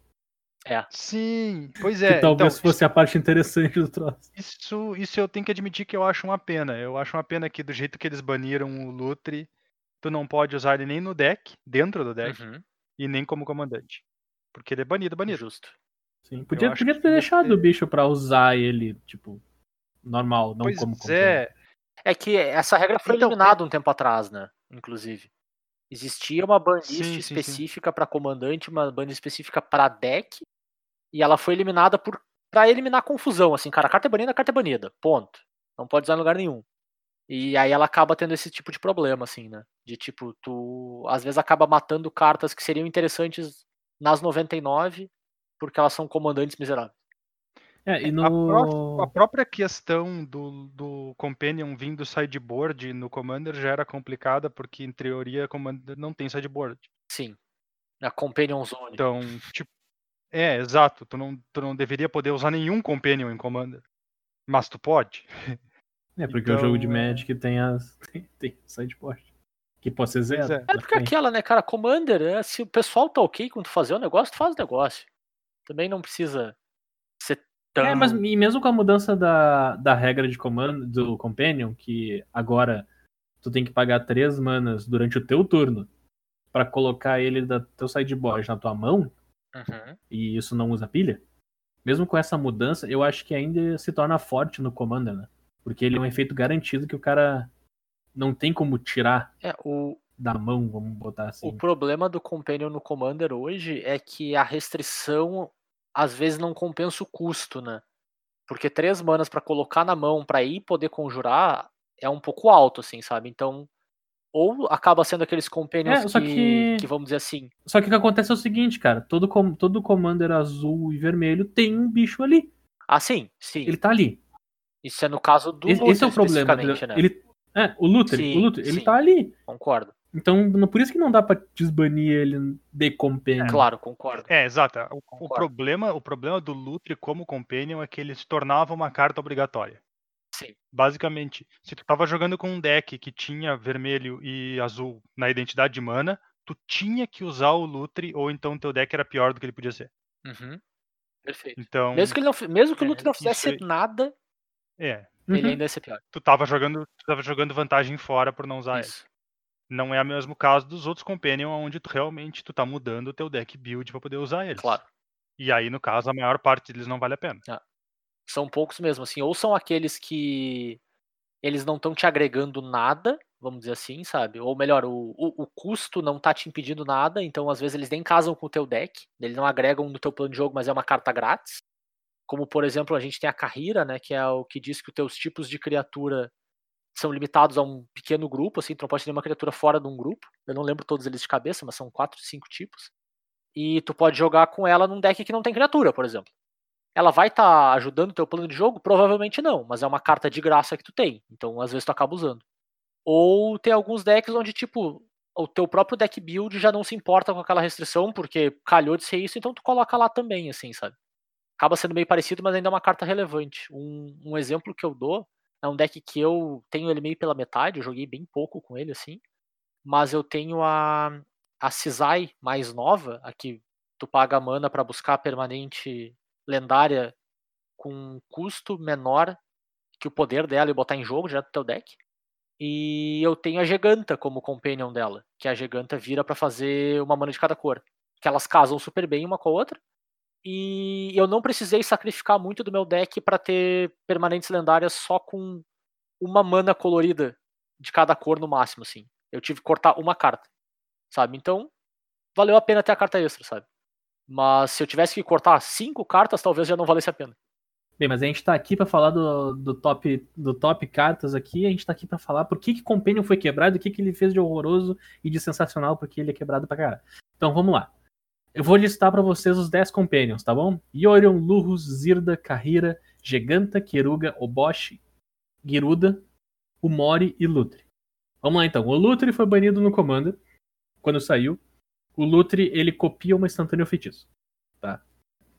É. Sim, pois que é. talvez então, fosse a parte interessante do troço. Isso, isso eu tenho que admitir que eu acho uma pena. Eu acho uma pena que do jeito que eles baniram o Lutri, tu não pode usar ele nem no deck, dentro do deck, Uhum, e nem como comandante. Porque ele é banido, banido. justo. Sim, podia, podia ter deixado ter- o bicho pra usar ele, tipo, normal, não pois como é. É que essa regra foi Então, eliminada um tempo atrás, né? Inclusive. Existia uma banlist Sim, específica pra comandante, uma banlist específica pra deck, e ela foi eliminada por para eliminar a confusão, assim, cara, a carta é banida, a carta é banida, ponto. Não pode usar em lugar nenhum. E aí ela acaba tendo esse tipo de problema, assim, né? De tipo, tu às vezes acaba matando cartas que seriam interessantes nas 99, porque elas são comandantes miseráveis. É, e A, pró- no. a própria questão do, do Companion vindo do sideboard no Commander já era complicada, porque em teoria Commander não tem sideboard. Sim. A Companion Zone. Então, tipo. É, exato. Tu não, tu não deveria poder usar nenhum Companion em Commander. Mas tu pode. É, porque o jogo de então, é. Magic tem as. Tem, tem sideboard. Que pode ser zero. É. É porque aquela, né, cara, Commander, é, se o pessoal tá ok com tu fazer o negócio, tu faz o negócio. Também não precisa ser É, mas e mesmo com a mudança da, da regra de comando do Companion, que agora tu tem que pagar três manas durante o teu turno pra colocar ele da teu sideboard na tua mão, Uhum. e isso não usa pilha, mesmo com essa mudança, eu acho que ainda se torna forte no Commander, né? Porque ele é um efeito garantido que o cara não tem como tirar É, o, da mão, vamos botar assim. o problema do Companion no Commander hoje é que a restrição às vezes não compensa o custo, né? Porque três manas pra colocar na mão pra ir poder conjurar é um pouco alto, assim, sabe? Então, ou acaba sendo aqueles Companions É, que, que- que, vamos dizer assim, Só que o que acontece é o seguinte, cara, todo, com- todo Commander azul e vermelho tem um bicho ali. ah, sim, sim. Ele tá ali. Isso é no caso do Esse, Luther, esse é o problema. entendeu? né? Ele, é, o Luther, Sim, o Luther, ele sim. tá ali. Concordo. Então, não- por isso que não dá pra desbanir ele de Companion. Claro, concordo. É, exato. O, o problema, o problema do Lutre como Companion é que ele se tornava uma carta obrigatória. Sim. Basicamente, se tu tava jogando com um deck que tinha vermelho e azul na identidade de mana, tu tinha que usar o Lutre, ou então teu deck era pior do que ele podia ser. Uhum. Perfeito. Então, Mesmo que, ele não, mesmo que o é, Luther não isso fizesse aí. nada, é, Uhum. ele ainda ia ser pior. tu tava jogando, tu tava jogando vantagem fora por não usar ele. Não é o mesmo caso dos outros Companion, onde tu realmente tu tá mudando o teu deck build pra poder usar eles. Claro. E aí, no caso, a maior parte deles não vale a pena. São poucos mesmo, assim. Ou são aqueles que eles não estão te agregando nada, vamos dizer assim, sabe? Ou melhor, o, o, o custo não tá te impedindo nada, então às vezes eles nem casam com o teu deck, eles não agregam no teu plano de jogo, mas é uma carta grátis. Como, por exemplo, a gente tem a Carreira, né? Que é o que diz que os teus tipos de criatura são limitados a um pequeno grupo, assim, tu não pode ter nenhuma criatura fora de um grupo. Eu não lembro todos eles de cabeça, mas são quatro, cinco tipos. E tu pode jogar com ela num deck que não tem criatura, por exemplo. Ela vai estar ajudando o teu plano de jogo? Provavelmente não, mas é uma carta de graça que tu tem, então às vezes tu acaba usando. Ou tem alguns decks onde, tipo, o teu próprio deck build já não se importa com aquela restrição, porque calhou de ser isso, então tu coloca lá também, assim, sabe? Acaba sendo meio parecido, mas ainda é uma carta relevante. Um, um exemplo que eu dou é um deck que eu tenho ele meio pela metade, eu joguei bem pouco com ele, assim. Mas eu tenho a, a Cisai mais nova, a que tu paga mana pra buscar a permanente lendária com um custo menor que o poder dela e botar em jogo direto do teu deck. E eu tenho a Giganta como companion dela, que a Giganta vira pra fazer uma mana de cada cor. Que elas casam super bem uma com a outra. E eu não precisei sacrificar muito do meu deck pra ter permanentes lendárias só com uma mana colorida de cada cor no máximo, assim. Eu tive que cortar uma carta, sabe? Então, valeu a pena ter a carta extra, sabe? Mas se eu tivesse que cortar cinco cartas, talvez já não valesse a pena. Bem, mas a gente tá aqui pra falar do, do top do top cartas aqui, a gente tá aqui pra falar por que que Companion foi quebrado, o que que ele fez de horroroso e de sensacional porque ele é quebrado pra caralho. Então vamos lá. Eu vou listar pra vocês os 10 Companions, tá bom? Yorion, Lurrus, Zirda, Kahira, Giganta, Keruga, Oboshi, Giruda, Umori e Lutre. Vamos lá então. O Lutre foi banido no Commander quando saiu. O Lutre, ele copia uma instantânea feitiço. Tá?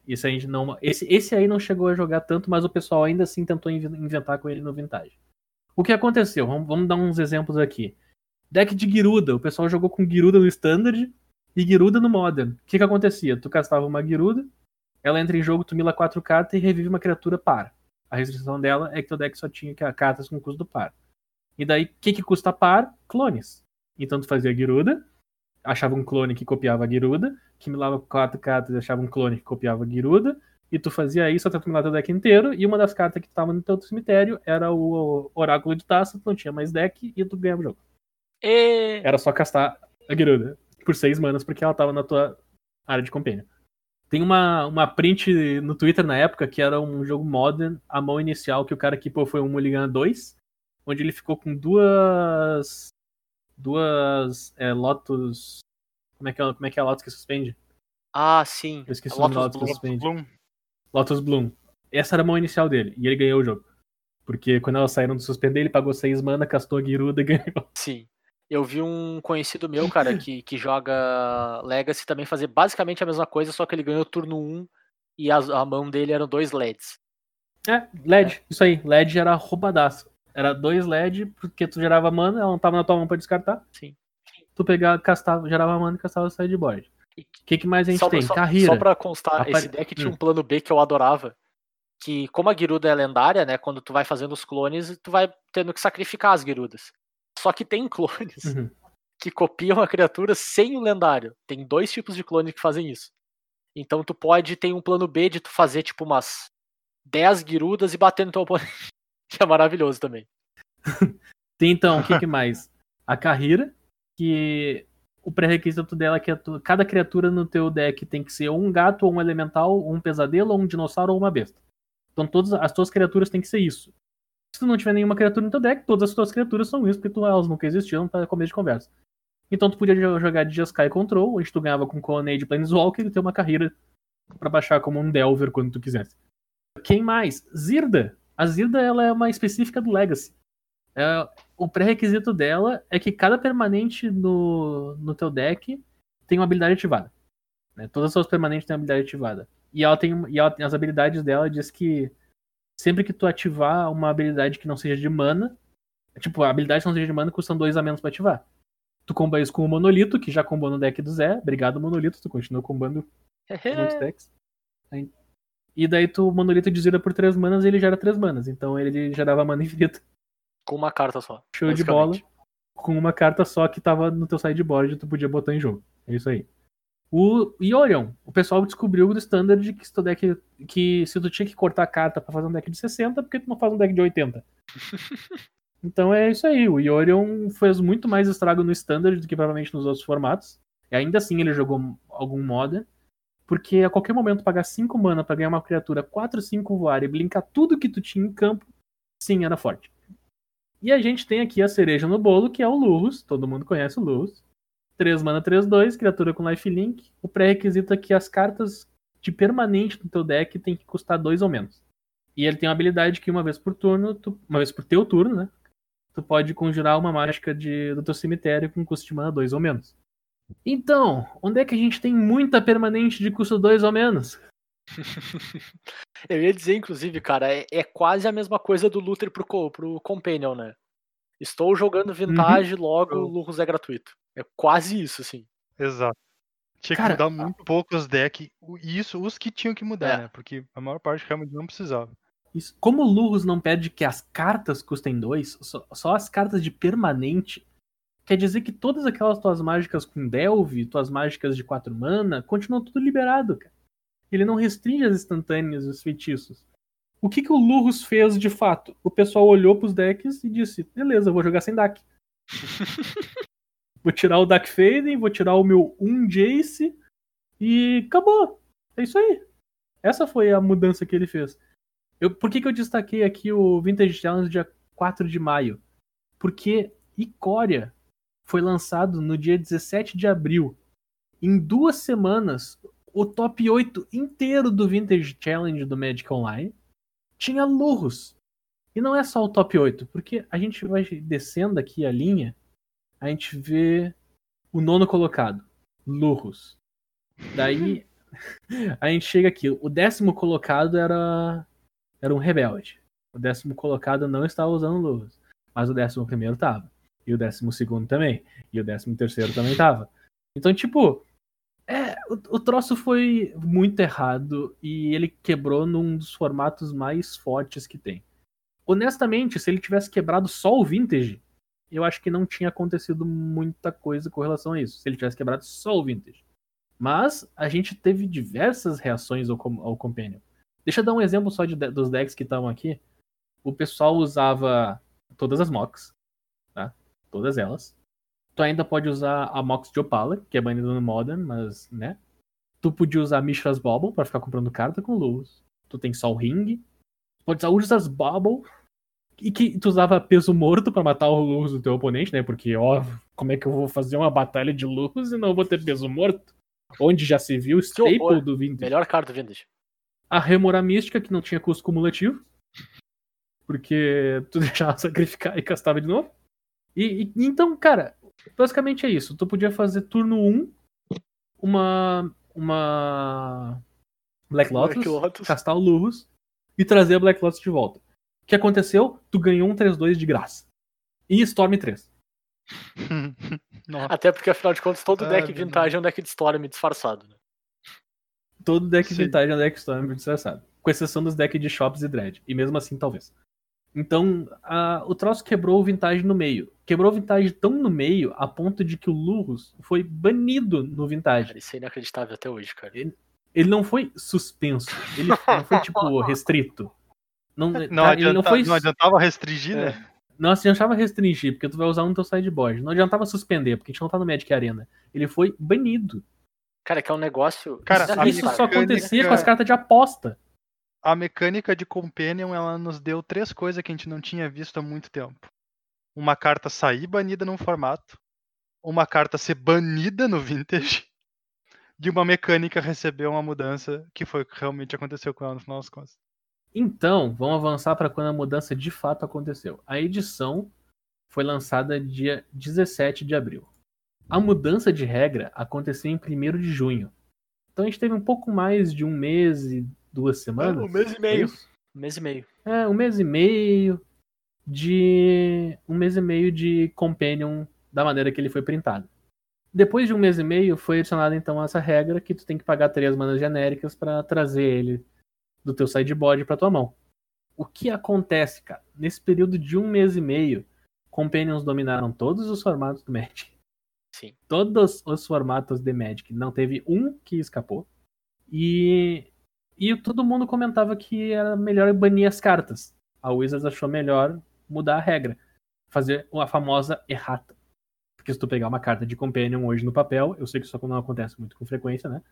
Isso a gente não. Esse, esse aí não chegou a jogar tanto, mas o pessoal ainda assim tentou inven- inventar com ele no Vintage. O que aconteceu? Vamos, vamos dar uns exemplos aqui. Deck de Giruda. O pessoal jogou com Giruda no Standard e Giruda no Modern. O que, que acontecia? Tu castava uma Giruda, ela entra em jogo, tu mila quatro cartas e revive uma criatura par. A restrição dela é que teu deck só tinha ca- cartas com custo par. E daí, o que, que custa par? Clones. Então tu fazia Giruda, achava um clone que copiava a Giruda, que milava quatro cartas e achava um clone que copiava a Giruda, e tu fazia isso até tu milar teu deck inteiro, e uma das cartas que tava no teu cemitério era o Oráculo de Taça, tu não tinha mais deck, e tu ganhava o jogo. E Era só castar a Giruda. Por seis manas, porque ela tava na tua área de companion. Tem uma, uma print no Twitter na época que era um jogo modern, a mão inicial que o cara equipou foi um Mulligan 2, onde ele ficou com duas. Duas é, Lotus. Como é, que é, como é que é a Lotus que suspende? Ah, sim. Eu esqueci Lotus Lotus que Bloom. suspende. Bloom. Lotus Bloom. Essa era a mão inicial dele, e ele ganhou o jogo. Porque quando elas saíram do suspender, ele pagou 6 mana, castou a Giruda e ganhou. Sim. Eu vi um conhecido meu, cara, que, que joga Legacy também fazer basicamente a mesma coisa, só que ele ganhou turno 1 e as- a, mão dele eram dois LEDs. É, LED, isso aí. LED era roubadaço. Era dois LED, porque tu gerava mana, ela não tava na tua mão pra descartar. Sim. Tu pegava, castava, gerava mana e castava o sideboard. O que, que mais a gente Só, tem? só, Carreira. só pra constar, Apare- esse deck tinha Hum. um plano B que eu adorava. Que, como a Giruda é lendária, né? Quando tu vai fazendo os clones, tu vai tendo que sacrificar as Girudas. Só que tem clones Uhum. que copiam a criatura sem o lendário. Tem dois tipos de clones que fazem isso. Então tu pode ter um plano B de tu fazer tipo umas 10 Girudas e bater no teu oponente. Que é maravilhoso também. Tem então, o que, que mais? A carreira, que o pré-requisito dela é que tu- cada criatura no teu deck tem que ser ou um gato, ou um elemental, ou um pesadelo, ou um dinossauro, ou uma besta. Então todas as tuas criaturas têm que ser isso. Se tu não tiver nenhuma criatura no teu deck, todas as tuas criaturas são isso, porque tu, elas nunca existiram para começo de conversa. Então tu podia jo- jogar de Jeskai Control, onde tu ganhava com Colonnade Planeswalker e ter uma carreira pra baixar como um Delver quando tu quisesse. Quem mais? Zirda. A Zirda ela é uma específica do Legacy. É, o pré-requisito dela é que cada permanente no, no teu deck tem uma habilidade ativada. né? Todas as suas permanentes têm uma habilidade ativada. E ela tem e ela as habilidades dela diz que sempre que tu ativar uma habilidade que não seja de mana, tipo, a habilidade que não seja de mana custam dois a menos pra ativar. Tu comba isso com o Monolito, que já combou no deck do Zé. Obrigado, Monolito. Tu continua combando muitos decks. E daí tu, o Monolito desvira por três manas e ele gera três manas. Então ele gerava mana infinita. Com uma carta só. Show de bola. Com uma carta só que tava no teu sideboard e tu podia botar em jogo. É isso aí. O Yorion, o pessoal descobriu do standard que se, teu deck, que se tu tinha que cortar a carta pra fazer um deck de 60, porque tu não faz um deck de 80. então é isso aí. O Yorion fez muito mais estrago no standard do que provavelmente nos outros formatos. E ainda assim ele jogou algum modern. Porque a qualquer momento pagar 5 mana pra ganhar uma criatura 4, 5 voar e blinkar tudo que tu tinha em campo, sim, era forte. E a gente tem aqui a cereja no bolo, que é o Lurrus. Todo mundo conhece o Lurrus. 3 mana, 3, 2, criatura com lifelink. O pré-requisito é que as cartas de permanente no teu deck tem que custar 2 ou menos. E ele tem uma habilidade que uma vez por turno, tu- uma vez por teu turno, né? Tu pode conjurar uma mágica de, do teu cemitério com custo de mana 2 ou menos. Então, onde é que a gente tem muita permanente de custo 2 ou menos? Eu ia dizer, inclusive, cara, é, é quase a mesma coisa do Luther pro, pro Companion, né? Estou jogando vintage, logo o Lurrus é gratuito. É quase isso, assim. Exato. Tinha Cara, que mudar muito pouco os decks. E isso, os que tinham que mudar, É. né? Porque a maior parte realmente não precisava. Isso. Como o Lurrus não pede que as cartas custem 2, só, só as cartas de permanente, quer dizer que todas aquelas tuas mágicas com Delve, tuas mágicas de 4 mana, continuam tudo liberado, cara. Ele não restringe as instantâneas e os feitiços. O que, que o Lurrus fez de fato? O pessoal olhou pros decks e disse: beleza, eu vou jogar sem DAC. vou tirar o Dark Fading, vou tirar o meu 1 Jace e acabou. É isso aí. Essa foi a mudança que ele fez. Eu, por que, que eu destaquei aqui o Vintage Challenge dia 4 de maio? Porque Icória foi lançado no dia 17 de abril. Em duas semanas, o top 8 inteiro do Vintage Challenge do Magic Online tinha Lurros. E não é só o top 8, porque a gente vai descendo aqui a linha, a gente vê o nono colocado, Lurros. Daí a gente chega aqui, o décimo colocado era era um rebelde. O décimo colocado não estava usando Lurros, mas o décimo primeiro tava. E o décimo segundo também. E o décimo terceiro também tava. Então, tipo, é, o, o troço foi muito errado e ele quebrou num dos formatos mais fortes que tem. Honestamente, se ele tivesse quebrado só o Vintage, eu acho que não tinha acontecido muita coisa com relação a isso. Se ele tivesse quebrado só o Vintage. Mas a gente teve diversas reações ao, ao Companion. Deixa eu dar um exemplo só de, dos decks que estavam aqui. O pessoal usava todas as mocks, tá? Todas elas. Tu ainda pode usar a Mox de Opala, que é banida no Modern, mas, né? Tu podia usar Mishra's Bubble pra ficar comprando carta com luz. Tu tem Sol Ring. Pode usar Urza's Bubble. E que tu usava peso morto pra matar o luz do teu oponente, né? Porque, ó, como é que eu vou fazer uma batalha de luz e não vou ter peso morto? Onde já se viu o staple do Vintage. Melhor carta do Vintage. A Remora Mística, que não tinha custo cumulativo. Porque tu deixava sacrificar e castava de novo. E, e- então, cara, basicamente é isso. Tu podia fazer turno 1 uma. Uma. Black Lotus, Black Lotus. castar o Lurus e trazer a Black Lotus de volta. O que aconteceu? Tu ganhou um 3-2 de graça. E Storm 3. Nossa. Até porque, afinal de contas, todo Ah, deck vintage é um deck de Storm disfarçado. Né? Todo deck Sim. vintage é um deck Storm disfarçado. Com exceção dos decks de Shops e Dread. E mesmo assim, talvez. Então, a- o troço quebrou o vintage no meio. Quebrou o vintage tão no meio a ponto de que o Lurus foi banido no vintage. Cara, isso é inacreditável até hoje, cara. Ele não foi suspenso. Ele não foi, tipo, restrito. Não, Não, ele adianta, não foi. não adiantava restringir, É. né? Não adiantava restringir, porque tu vai usar um no teu sideboard. Não adiantava suspender, porque a gente não tá no Magic Arena. Ele foi banido. Cara, que é um negócio. Cara, Isso- Isso só mecânica- acontecia com as cartas de aposta. A mecânica de Companion, ela nos deu três coisas que a gente não tinha visto há muito tempo. Uma carta sair banida num formato, uma carta ser banida no Vintage, e uma mecânica receber uma mudança, que foi o que realmente aconteceu com ela no final das contas. Então, vamos avançar para quando a mudança de fato aconteceu. A edição foi lançada dia 17 de abril. A mudança de regra aconteceu em 1 de junho. Então a gente teve um pouco mais de um mês e duas semanas. um mês e é meio. isso? Um mês e meio. É, um mês e meio de. Um mês e meio de Companion da maneira que ele foi printado. Depois de um mês e meio, foi adicionada então essa regra que tu tem que pagar três manas genéricas para trazer ele do teu sideboard para tua mão. O que acontece, cara? Nesse período de um mês e meio, Companions dominaram todos os formatos do Magic. Sim. Todos os formatos de Magic. Não teve um que escapou. E, e todo mundo comentava que era melhor banir as cartas. A Wizards achou melhor mudar a regra. Fazer a famosa errata. Porque se tu pegar uma carta de Companion hoje no papel, eu sei que isso não acontece muito com frequência, né?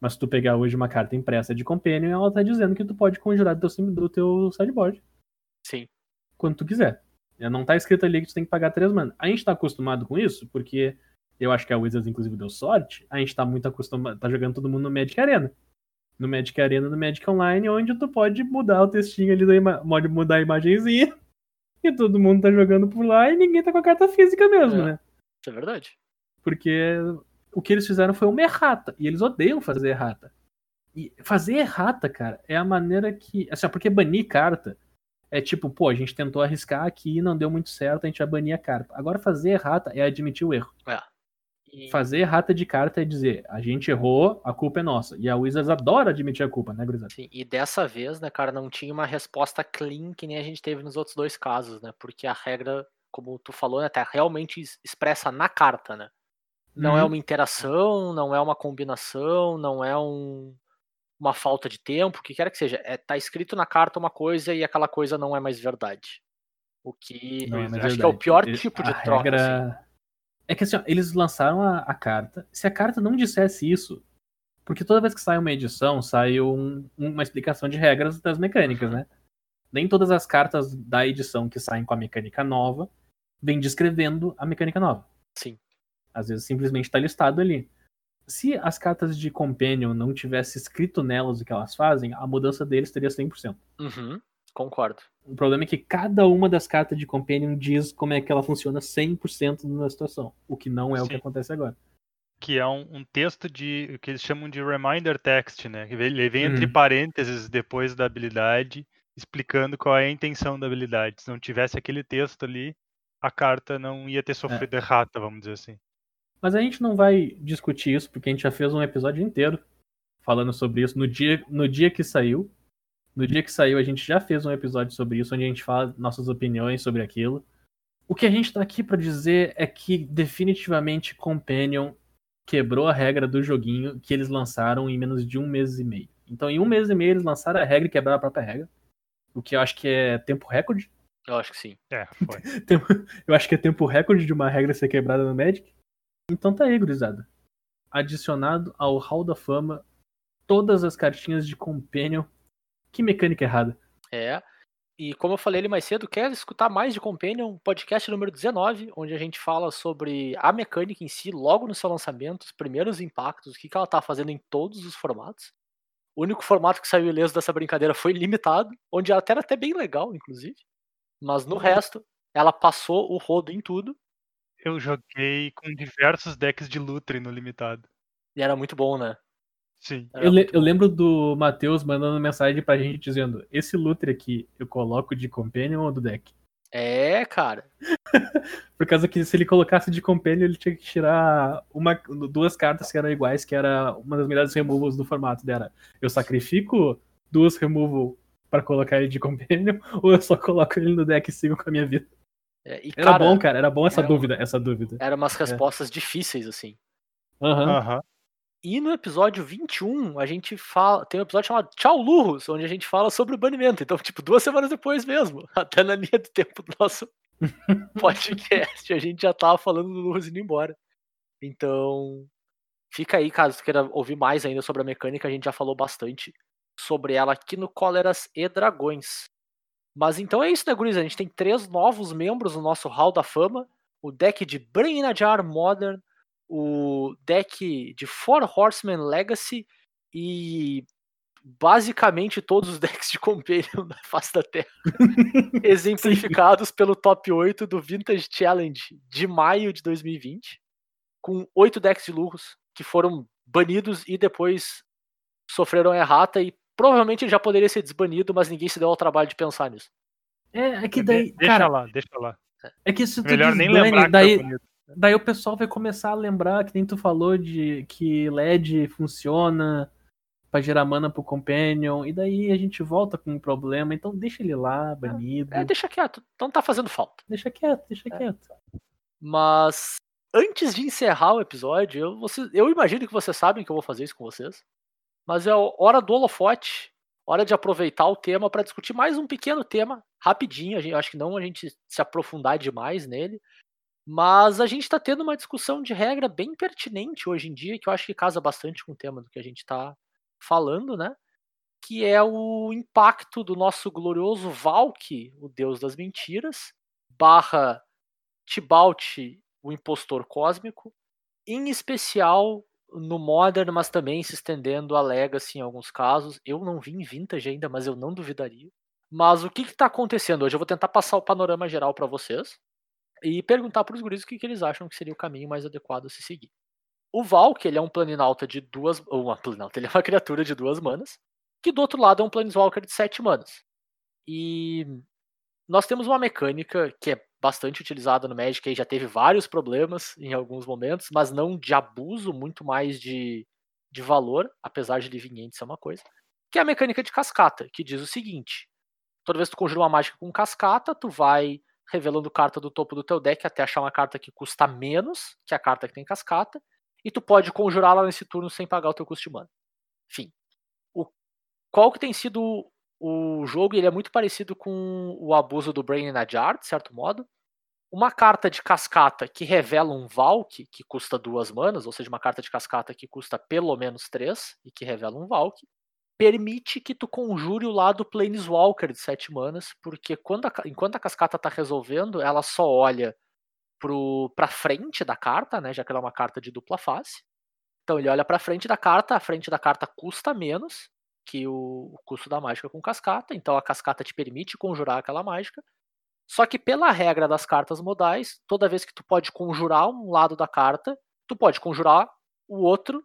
Mas se tu pegar hoje uma carta impressa de Companion, ela tá dizendo que tu pode conjurar do teu, do teu sideboard Sim. quando tu quiser. Já Não tá escrito ali que tu tem que pagar três manas. A gente tá acostumado com isso, porque eu acho que a Wizards, inclusive, deu sorte. A gente tá muito acostumado, tá jogando todo mundo no Magic Arena. No Magic Arena, no Magic Online, onde tu pode mudar o textinho ali, da pode mudar a imagenzinha. E todo mundo tá jogando por lá e ninguém tá com a carta física mesmo, É. né? Isso é verdade. Porque o que eles fizeram foi uma errata. E eles odeiam fazer errata. E fazer errata, cara, é a maneira que. Assim, porque banir carta é tipo, pô, a gente tentou arriscar aqui e não deu muito certo, a gente vai banir a carta. Agora, fazer errata é admitir o erro. E- Fazer errata de carta é dizer, a gente errou, a culpa é nossa. E a Wizards adora admitir a culpa, né, gurizada? Sim, e dessa vez, né, cara, não tinha uma resposta clean que nem a gente teve nos outros dois casos, né? Porque a regra, como tu falou, né, tá realmente es- expressa na carta, né? Não é Uhum. uma interação, não é uma combinação, não é um, uma falta de tempo, o que quer que seja. É, tá escrito na carta uma coisa e aquela coisa não é mais verdade. O que Não é acho que é o verdade. pior Ele- tipo de troca. assim. regra... É que assim, ó, eles lançaram a, a carta. Se a carta não dissesse isso, porque toda vez que sai uma edição, sai um- uma explicação de regras das mecânicas, Uhum. né? Nem todas as cartas da edição que saem com a mecânica nova vêm descrevendo a mecânica nova. Sim. Às vezes simplesmente está listado ali. Se as cartas de Companion não tivesse escrito nelas o que elas fazem, a mudança deles teria 100%. Uhum, concordo. O problema é que cada uma das cartas de Companion diz como é que ela funciona 100% na situação, o que não é o que Sim. acontece agora. Que é um, um texto de o que eles chamam de reminder text, né? Que Ele vem entre Uhum. parênteses depois da habilidade, explicando qual é a intenção da habilidade. Se não tivesse aquele texto ali, a carta não ia ter sofrido errata, vamos dizer assim. Mas a gente não vai discutir isso, porque a gente já fez um episódio inteiro falando sobre isso no dia, no dia que saiu. No dia que saiu, a gente já fez um episódio sobre isso, onde a gente fala nossas opiniões sobre aquilo. O que a gente tá aqui pra dizer é que definitivamente Companion quebrou a regra do joguinho que eles lançaram em menos de um mês e meio. Então, em um mês e meio, eles lançaram a regra e quebraram a própria regra. O que eu acho que é tempo recorde. Eu acho que sim. É, foi. Eu acho que é tempo recorde de uma regra ser quebrada no Magic. Então tá aí, gurizada. Adicionado ao Hall da Fama todas as cartinhas de Companion. Que mecânica errada. É. E como eu falei ali mais cedo, quer escutar mais de Companion? Podcast número 19, onde a gente fala sobre a mecânica em si, logo no seu lançamento, os primeiros impactos, o que, que ela tá fazendo em todos os formatos. O único formato que saiu ileso dessa brincadeira foi limitado, onde ela até era até bem legal, inclusive. Mas no resto, ela passou o rodo em tudo Eu joguei com diversos decks de Lutri no limitado. e era muito bom, né? Sim. Eu, le- eu lembro do Matheus mandando mensagem pra gente dizendo: Esse Lutre aqui eu coloco de Companion ou do deck? É, cara. Por causa que se ele colocasse de Companion, ele tinha que tirar uma, duas cartas que eram iguais, que era uma das melhores removals do formato. Era eu sacrifico duas removal pra colocar ele de Companion, ou eu só coloco ele no deck e sigo com a minha vida. É, e, Era cara, bom, cara, era bom essa era- dúvida, essa dúvida. eram umas respostas difíceis, assim. Aham. Aham. E no episódio 21, a gente fala. Tem um episódio chamado Tchau Lurros, onde a gente fala sobre o banimento. Então, tipo, duas semanas depois mesmo. Até na linha do tempo do nosso podcast, a gente já tava falando do Lurros indo embora. Então, fica aí, caso queira ouvir mais ainda sobre a mecânica, a gente já falou bastante sobre ela aqui no Cóleras e Dragões. Mas então é isso, né, Guris? A gente tem três novos membros no nosso Hall da Fama. O deck de Brain Jar Modern, o deck de Four Horsemen Legacy e basicamente todos os decks de Companion da face da Terra, exemplificados pelo top 8 do Vintage Challenge de maio de 2020, com oito decks de lurros que foram banidos e depois sofreram errata e provavelmente ele já poderia ser desbanido, mas ninguém se deu ao trabalho de pensar nisso. É, é que De- daí, deixa cara, lá, deixa lá. é que se tu Melhor nem desbane, lembrar que daí, bonito. daí o pessoal vai começar a lembrar que nem tu falou de que LED funciona pra gerar mana pro Companion, e daí a gente volta com um problema, então deixa ele lá, banido. É, deixa quieto, não tá fazendo falta. Deixa quieto, deixa É. quieto. Mas antes de encerrar o episódio, eu, você- eu imagino que vocês sabem que eu vou fazer isso com vocês. Mas é hora do holofote, hora de aproveitar o tema para discutir mais um pequeno tema, rapidinho. Gente, acho que não a gente se aprofundar demais nele. Mas a gente está tendo uma discussão de regra bem pertinente hoje em dia, que eu acho que casa bastante com o tema do que a gente está falando, né? Que é o impacto do nosso glorioso Valk, o deus das mentiras, barra Tibalt, o impostor cósmico, em especial no Modern, mas também se estendendo a Legacy em alguns casos. Eu não vi em Vintage ainda, mas eu não duvidaria. Mas o que está acontecendo hoje? Eu vou tentar passar o panorama geral para vocês e perguntar para os guris o que, que eles acham que seria o caminho mais adequado a se seguir. O Valk, ele é um planinauta de duas. Uma planinauta, ele é uma criatura de duas manas, que do outro lado é um Planeswalker de sete manas. E nós temos uma mecânica que é bastante utilizada no Magic, e já teve vários problemas em alguns momentos, mas não de abuso, muito mais de, de valor, apesar de Living End ser uma coisa, que é a mecânica de cascata, que diz o seguinte: toda vez que tu conjura uma mágica com cascata, tu vai revelando carta do topo do teu deck até achar uma carta que custa menos que a carta que tem cascata, e tu pode conjurá-la nesse turno sem pagar o teu custo de mana. Enfim, o, qual que tem sido o jogo? Ele é muito parecido com o abuso do Brain in a Jar, de certo modo. Uma carta de cascata que revela um Valk, que custa duas manas, ou seja, uma carta de cascata que custa pelo menos três e que revela um Valk, permite que tu conjure o lado Planeswalker de sete manas, porque quando a, enquanto a cascata tá resolvendo, ela só olha pro, pra frente da carta, né, já que ela é uma carta de dupla face. Então ele olha pra frente da carta, a frente da carta custa menos que o, o custo da mágica com cascata, então a cascata te permite conjurar aquela mágica. Só que pela regra das cartas modais, toda vez que tu pode conjurar um lado da carta, tu pode conjurar o outro,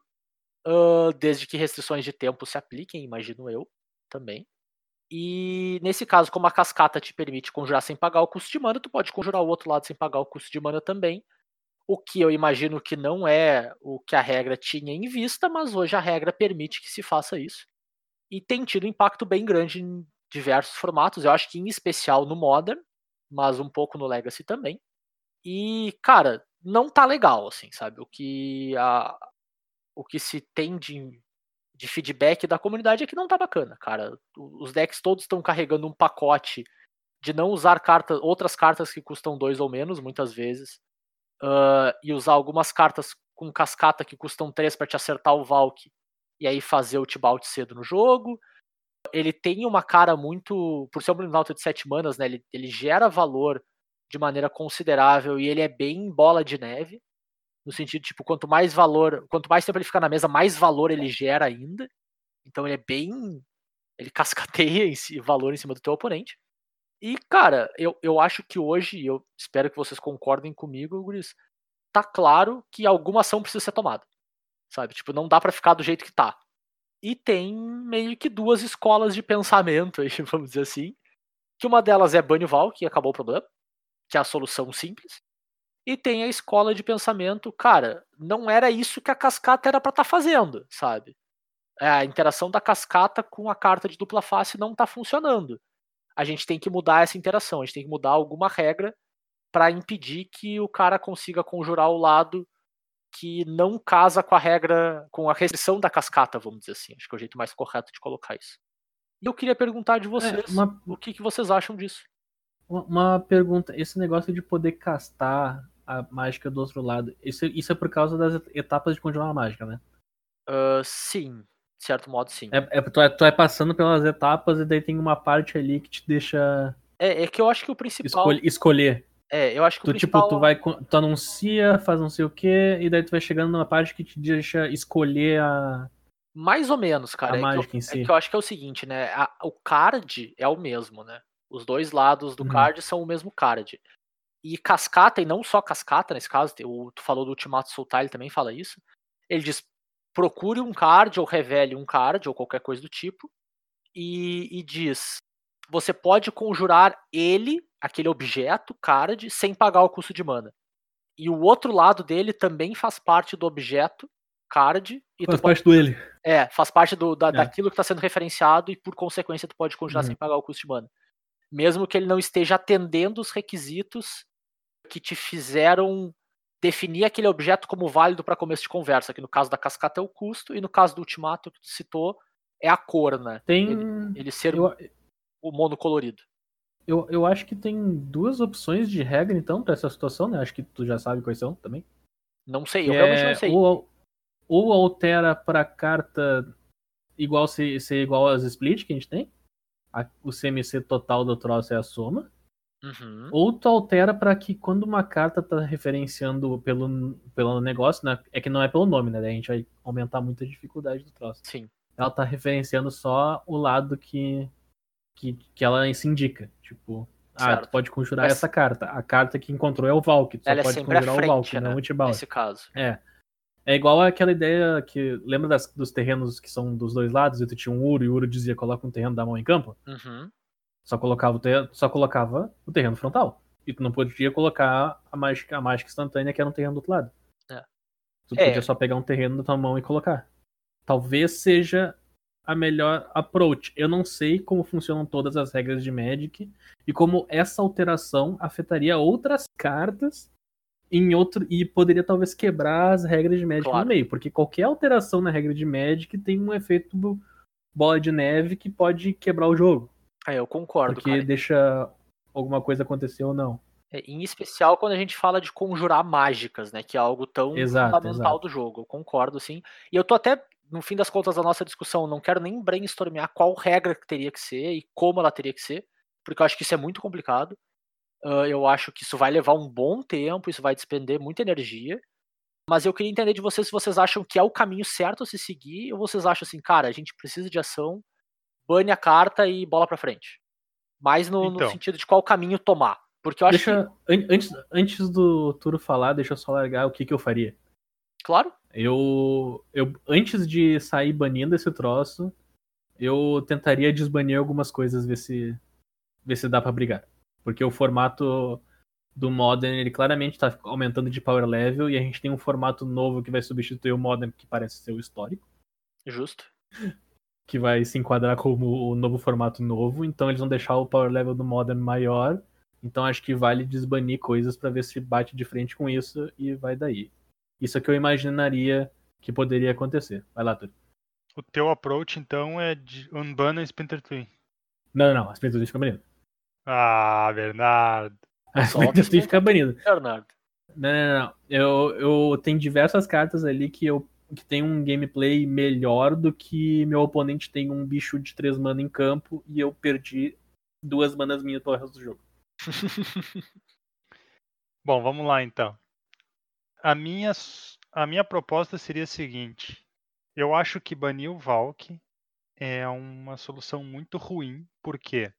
uh, desde que restrições de tempo se apliquem, imagino eu, também. E nesse caso, como a cascata te permite conjurar sem pagar o custo de mana, tu pode conjurar o outro lado sem pagar o custo de mana também. O que eu imagino que não é o que a regra tinha em vista, mas hoje a regra permite que se faça isso. E tem tido um impacto bem grande em diversos formatos. Eu acho que em especial no Modern, mas um pouco no Legacy também. E, cara, não tá legal, assim, sabe? O que, a, o que se tem de, de feedback da comunidade é que não tá bacana, cara. Os decks todos estão carregando um pacote de não usar cartas, outras cartas que custam dois ou menos, muitas vezes, uh, e usar algumas cartas com cascata que custam três para te acertar o Valk e aí fazer o Tibalt cedo no jogo. Ele tem uma cara muito. Por ser um Blinalto de 7 manas, né? Ele, ele gera valor de maneira considerável e ele é bem bola de neve. No sentido, tipo, quanto mais valor, quanto mais tempo ele fica na mesa, mais valor ele gera ainda. Então ele é bem. Ele cascateia esse valor em cima do teu oponente. E, cara, eu, eu acho que hoje, eu espero que vocês concordem comigo, Guris, tá claro que alguma ação precisa ser tomada. Sabe? Tipo, não dá para ficar do jeito que tá. E tem meio que duas escolas de pensamento, vamos dizer assim. Que uma delas é Bannival, que acabou o problema, que é a solução simples. E tem a escola de pensamento, cara, não era isso que a cascata era para estar tá fazendo, sabe? É, a interação da cascata com a carta de dupla face não tá funcionando a gente tem que mudar essa interação, a gente tem que mudar alguma regra para impedir que o cara consiga conjurar o lado que não casa com a regra, com a restrição da cascata, vamos dizer assim. Acho que é o jeito mais correto de colocar isso. E eu queria perguntar de é, vocês, é, uma... o que, que vocês acham disso? Uma pergunta, esse negócio de poder castar a mágica do outro lado, isso, isso é por causa das etapas de conjurar a mágica, né? Uh, sim, de certo modo, sim. É, é, tu, é, tu é passando pelas etapas e daí tem uma parte ali que te deixa. É, é que eu acho que o principal. Escolher. escolher. É, eu acho que tu, o principal... Tipo, tu vai. Tu anuncia, faz não sei o quê, e daí tu vai chegando numa parte que te deixa escolher a. Mais ou menos, cara. A é mágica eu, em si. É que eu acho que é o seguinte, né? A, o card é o mesmo, né? Os dois lados do uhum. card são o mesmo card. E cascata, e não só cascata nesse caso, tu falou do Ultimato Sultai, ele também fala isso. Ele diz: procure um card ou revele um card ou qualquer coisa do tipo e, e diz: você pode conjurar ele, aquele objeto, card, sem pagar o custo de mana. E o outro lado dele também faz parte do objeto, card. E faz parte pode... do ele. É, faz parte do, da, é. daquilo que está sendo referenciado e por consequência tu pode conjurar uhum. sem pagar o custo de mana. Mesmo que ele não esteja atendendo os requisitos que te fizeram definir aquele objeto como válido para começo de conversa, que no caso da cascata é o custo, e no caso do ultimato que tu citou, é a cor, né? Tem... Ele, ele ser eu... o monocolorido. Eu, eu acho que tem duas opções de regra, então, para essa situação, né? Acho que tu já sabe quais são também. Não sei, eu realmente é... não sei. Ou, ou altera para carta igual ser, ser igual às split que a gente tem. A, o CMC total do troço é a soma. Uhum. Ou tu altera para que quando uma carta tá referenciando pelo, pelo negócio, né? É que não é pelo nome, né? A gente vai aumentar muito a dificuldade do troço. Sim. Ela tá referenciando só o lado que, que, que ela se indica. Tipo, certo. ah, tu pode conjurar Mas... essa carta. A carta que encontrou é o Valk. Tu ela só é pode conjurar frente, o Valk, né? não o Tibalt. Nesse caso. É. É igual aquela ideia que. Lembra das, dos terrenos que são dos dois lados? E tu tinha um Uro e o Uro dizia coloca um terreno da mão em campo? Uhum. Só colocava o terreno, só colocava o terreno frontal. E tu não podia colocar a mágica, a mágica instantânea que era um terreno do outro lado. É. Tu podia é. só pegar um terreno da tua mão e colocar. Talvez seja a melhor approach. Eu não sei como funcionam todas as regras de Magic e como essa alteração afetaria outras cartas em outro e poderia talvez quebrar as regras de Magic claro. no meio, porque qualquer alteração na regra de Magic tem um efeito bola de neve que pode quebrar o jogo. É, eu concordo. Porque cara. deixa alguma coisa acontecer ou não. É, em especial quando a gente fala de conjurar mágicas, né? Que é algo tão exato, fundamental exato. do jogo. Eu concordo, sim. E eu tô até, no fim das contas da nossa discussão, não quero nem brainstormear qual regra que teria que ser e como ela teria que ser, porque eu acho que isso é muito complicado. Uh, eu acho que isso vai levar um bom tempo, isso vai despender muita energia. Mas eu queria entender de vocês se vocês acham que é o caminho certo a se seguir, ou vocês acham assim, cara, a gente precisa de ação, bane a carta e bola pra frente. Mais no, Então. no sentido de qual caminho tomar. Porque eu acho Deixa, an- antes, antes do Turo falar, deixa eu só largar o que, que eu faria. que. Claro. Eu, eu, antes de sair banindo esse troço, eu tentaria desbanir algumas coisas, ver se, ver se dá pra brigar. Porque o formato do Modern, ele claramente tá aumentando de power level, e a gente tem um formato novo que vai substituir o Modern, que parece ser o histórico, Justo. que vai se enquadrar como o novo formato novo, então eles vão deixar o power level do Modern maior, então acho que vale desbanir coisas pra ver se bate de frente com isso, e vai daí. Isso é que eu imaginaria que poderia acontecer. Vai lá, Turo. O teu approach, então, é de unban a Splinter Twin. Não, não, não, as pinturas ficam bonitas. Ah, Bernardo. Só Mas tu fica banido. Bernardo. Não, não, não. Eu, eu tenho diversas cartas ali que eu que tem um gameplay melhor do que meu oponente tem um bicho de 3 mana em campo e eu perdi duas manas minhas pelo resto do jogo. Bom, vamos lá então. A minha, a minha proposta seria a seguinte: eu acho que banir o Valk é uma solução muito ruim. Por quê?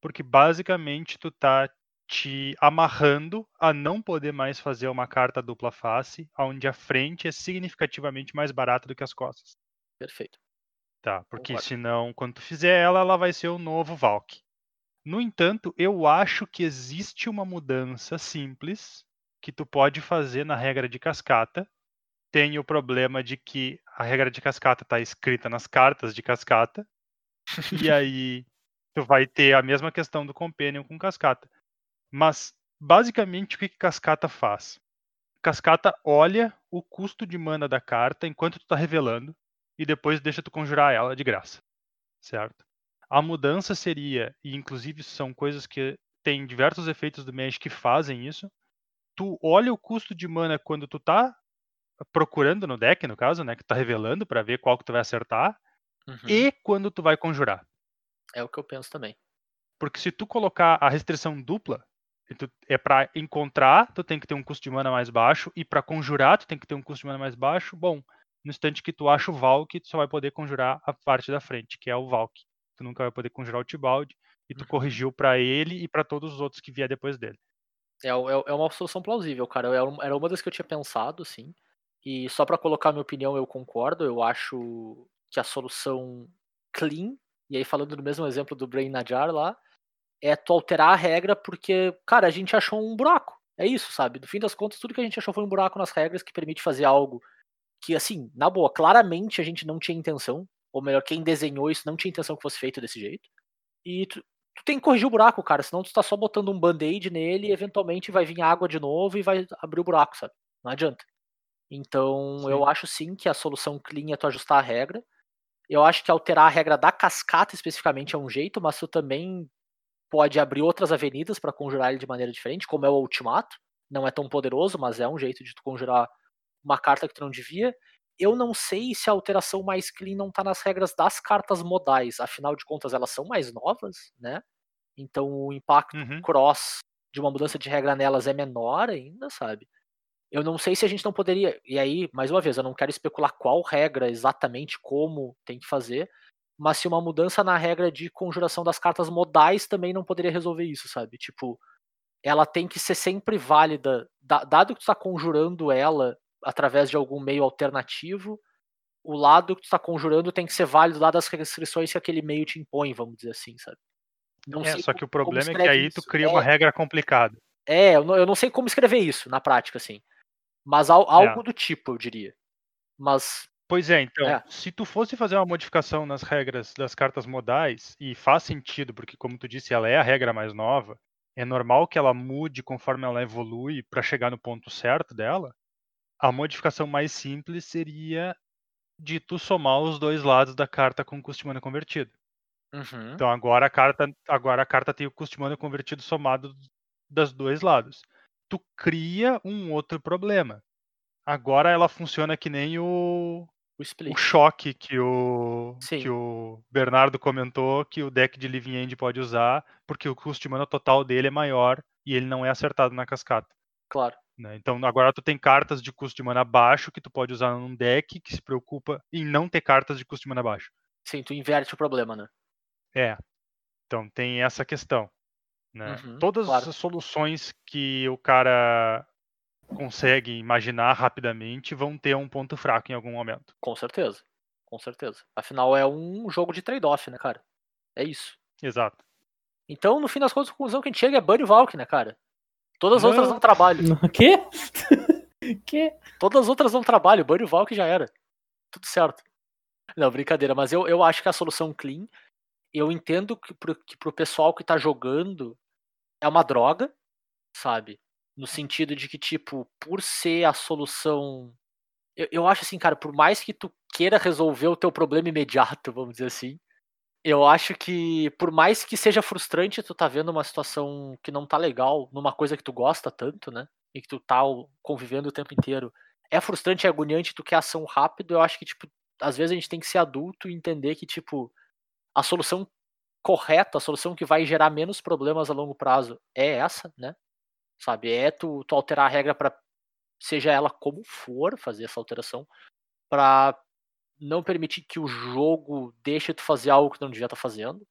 Porque basicamente tu tá te amarrando a não poder mais fazer uma carta dupla face, onde a frente é significativamente mais barata do que as costas. Perfeito. Tá, porque Concordo. senão, quando tu fizer ela, ela vai ser o novo Valk. No entanto, eu acho que existe uma mudança simples que tu pode fazer na regra de cascata. Tem o problema de que a regra de cascata está escrita nas cartas de cascata, e aí tu vai ter a mesma questão do Companion com cascata. Mas, basicamente, o que, que cascata faz? Cascata olha o custo de mana da carta enquanto tu tá revelando e depois deixa tu conjurar ela de graça. Certo? A mudança seria, e inclusive são coisas que tem diversos efeitos do Magic que fazem isso. Tu olha o custo de mana quando tu tá procurando no deck, no caso, né, que tu tá revelando para ver qual que tu vai acertar, Uhum. e quando tu vai conjurar. É o que eu penso também. Porque se tu colocar a restrição dupla, é para encontrar, tu tem que ter um custo de mana mais baixo, e para conjurar, tu tem que ter um custo de mana mais baixo. Bom, no instante que tu acha o Valk, tu só vai poder conjurar a parte da frente, que é o Valk. Tu nunca vai poder conjurar o Tibalt, e tu Uhum. corrigiu para ele e para todos os outros que vier depois dele. É, é, é uma solução plausível, cara. Era uma- das que eu tinha pensado, sim. E só pra colocar minha opinião, eu concordo. Eu acho que a solução clean, e aí falando do mesmo exemplo do Brain Najar lá, é tu alterar a regra porque, cara, a gente achou um buraco. É isso, sabe? No fim das contas, tudo que a gente achou foi um buraco nas regras que permite fazer algo que, assim, na boa, claramente a gente não tinha intenção. Ou melhor, quem desenhou isso não tinha intenção que fosse feito desse jeito. E tu, tu tem que corrigir o buraco, cara. Senão tu tá só botando um band-aid nele e eventualmente vai vir água de novo e vai abrir o buraco, sabe? Não adianta. Então, Sim. eu acho sim que a solução clean é tu ajustar a regra. Eu acho que alterar a regra da cascata especificamente é um jeito, mas tu também pode abrir outras avenidas pra conjurar ele de maneira diferente, como é o ultimato. Não é tão poderoso, mas é um jeito de tu conjurar uma carta que tu não devia. Eu não sei se a alteração mais clean não tá nas regras das cartas modais, afinal de contas elas são mais novas, né? Então o impacto Uhum. cross de uma mudança de regra nelas é menor ainda, sabe? Eu não sei se a gente não poderia. E aí, mais uma vez, eu não quero especular qual regra exatamente como tem que fazer, mas se uma mudança na regra de conjuração das cartas modais também não poderia resolver isso, sabe? Tipo, ela tem que ser sempre válida, da- dado que tu tá conjurando ela através de algum meio alternativo, o lado que tu tá conjurando tem que ser válido dadas as restrições que aquele meio te impõe, vamos dizer assim, sabe? Não É, só que o problema é que aí tu cria É, uma regra complicada. é, eu não, eu não sei como escrever isso na prática, assim. Mas al- algo do tipo, eu diria. Mas, Pois é, então, É. se tu fosse fazer uma modificação nas regras das cartas modais, e faz sentido, porque como tu disse, ela é a regra mais nova, é normal que ela mude conforme ela evolui para chegar no ponto certo dela. A modificação mais simples seria de tu somar os dois lados da carta com custo de mana convertido. uhum, Então agora a carta, agora a carta tem o custo de mana convertido somado dos dois lados. Tu cria um outro problema. Agora ela funciona que nem o, o o choque que o, Sim. que o Bernardo comentou que o deck de Living End pode usar, porque o custo de mana total dele é maior e ele não é acertado na cascata. Claro. Né? Então agora tu tem cartas de custo de mana baixo que tu pode usar num deck que se preocupa em não ter cartas de custo de mana baixo. Sim, tu inverte o problema, né? É. Então tem essa questão. Né? Uhum, Todas claro. as soluções que o cara consegue imaginar rapidamente vão ter um ponto fraco em algum momento. Com certeza. Com certeza. Afinal, é um jogo de trade-off, né, cara? É isso. Exato. Então, no fim das contas, a conclusão que a gente chega é Bunny Valk, né, cara? Todas as outras Não. trabalham. Quê? Quê? Todas as outras não trabalham. Bunny Valk já era. Tudo certo. Não, brincadeira. Mas eu, eu acho que a solução clean, eu entendo que pro, que pro pessoal que tá jogando é uma droga, sabe? No sentido de que, tipo, por ser a solução. Eu, eu acho assim, cara, por mais que tu queira resolver o teu problema imediato, vamos dizer assim, Eu acho que, por mais que seja frustrante tu tá vendo uma situação que não tá legal, numa coisa que tu gosta tanto, né? E que tu tá convivendo o tempo inteiro, é frustrante, é agoniante, tu quer ação rápido, eu acho que, tipo, às vezes a gente tem que ser adulto e entender que, tipo, a solução correta, a solução que vai gerar menos problemas a longo prazo é essa, né? Sabe? É tu, tu alterar a regra para seja ela como for, fazer essa alteração, para não permitir que o jogo deixe tu fazer algo que não devia estar fazendo.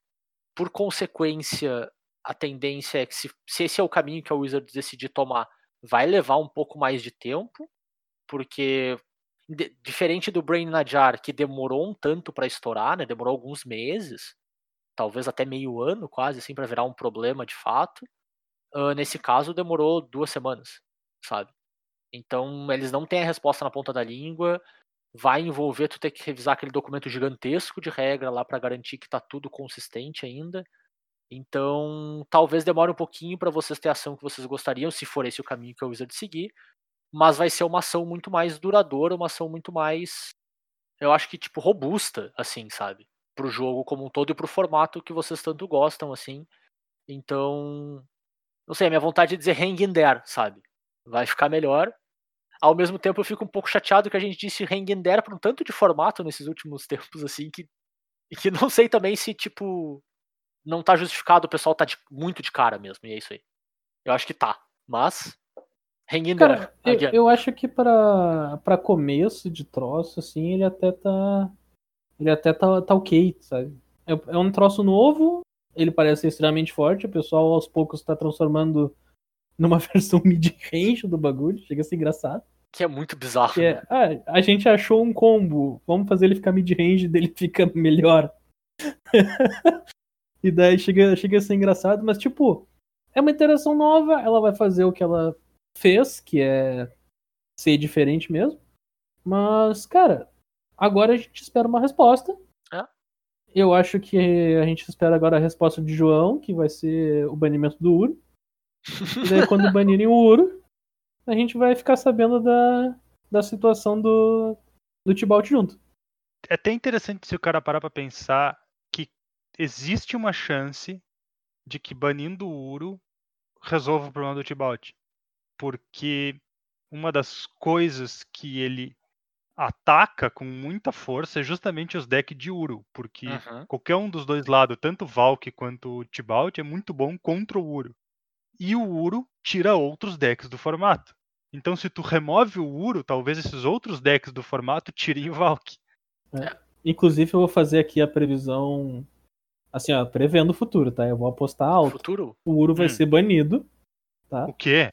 Por consequência, a tendência é que se, se esse é o caminho que a Wizards decidir tomar, vai levar um pouco mais de tempo, porque diferente do Brain Najar, que demorou um tanto para estourar, né? Demorou alguns meses, talvez até meio ano, quase assim, para virar um problema de fato. ah, nesse caso, demorou duas semanas, sabe? Então, eles não têm a resposta na ponta da língua. Vai envolver tu ter que revisar aquele documento gigantesco de regra lá para garantir que tá tudo consistente ainda. Então, talvez demore um pouquinho para vocês ter a ação que vocês gostariam, se for esse o caminho que a Wizard seguir. Mas vai ser uma ação muito mais duradoura, uma ação muito mais, eu acho que tipo robusta, assim, sabe? Pro jogo como um todo e pro formato que vocês tanto gostam, assim. Então, não sei, a minha vontade é dizer hang in there, sabe? Vai ficar melhor. Ao mesmo tempo, eu fico um pouco chateado que a gente disse there para um tanto de formato nesses últimos tempos, assim, que, e que não sei também se, tipo, não tá justificado, o pessoal tá de- muito de cara mesmo, e é isso aí. Eu acho que tá, mas. Cara, eu, eu acho que pra começo de troço, assim, ele até tá. Ele até tá, tá ok, sabe? É, é um troço novo, ele parece ser extremamente forte, o pessoal aos poucos tá transformando numa versão mid-range do bagulho, chega a ser engraçado. Que é muito bizarro. Que né? é, ah, a gente achou um combo, vamos fazer ele ficar mid-range, dele fica melhor. e daí chega, chega a ser engraçado, mas tipo, é uma interação nova, ela vai fazer o que ela fez, que é ser diferente mesmo. Mas, cara, agora a gente espera uma resposta. É. Eu acho que a gente espera agora a resposta de João, que vai ser o banimento do Uro. E daí quando banirem o Uro, a gente vai ficar sabendo da, da situação do, do Tibalt junto. É até interessante se o cara parar pra pensar que existe uma chance de que banindo o Uro resolva o problema do Tibalt. Porque uma das coisas que ele ataca com muita força é justamente os decks de Uro. Porque Uhum. qualquer um dos dois lados, tanto o Valk quanto o Tibalt, é muito bom contra o Uro. E o Uro tira outros decks do formato. Então, se tu remove o Uro, talvez esses outros decks do formato tirem o Valk. Inclusive, eu vou fazer aqui a previsão. Assim, ó, prevendo o futuro, tá? Eu vou apostar alto. Futuro? O Uro vai Hum. ser banido. O quê?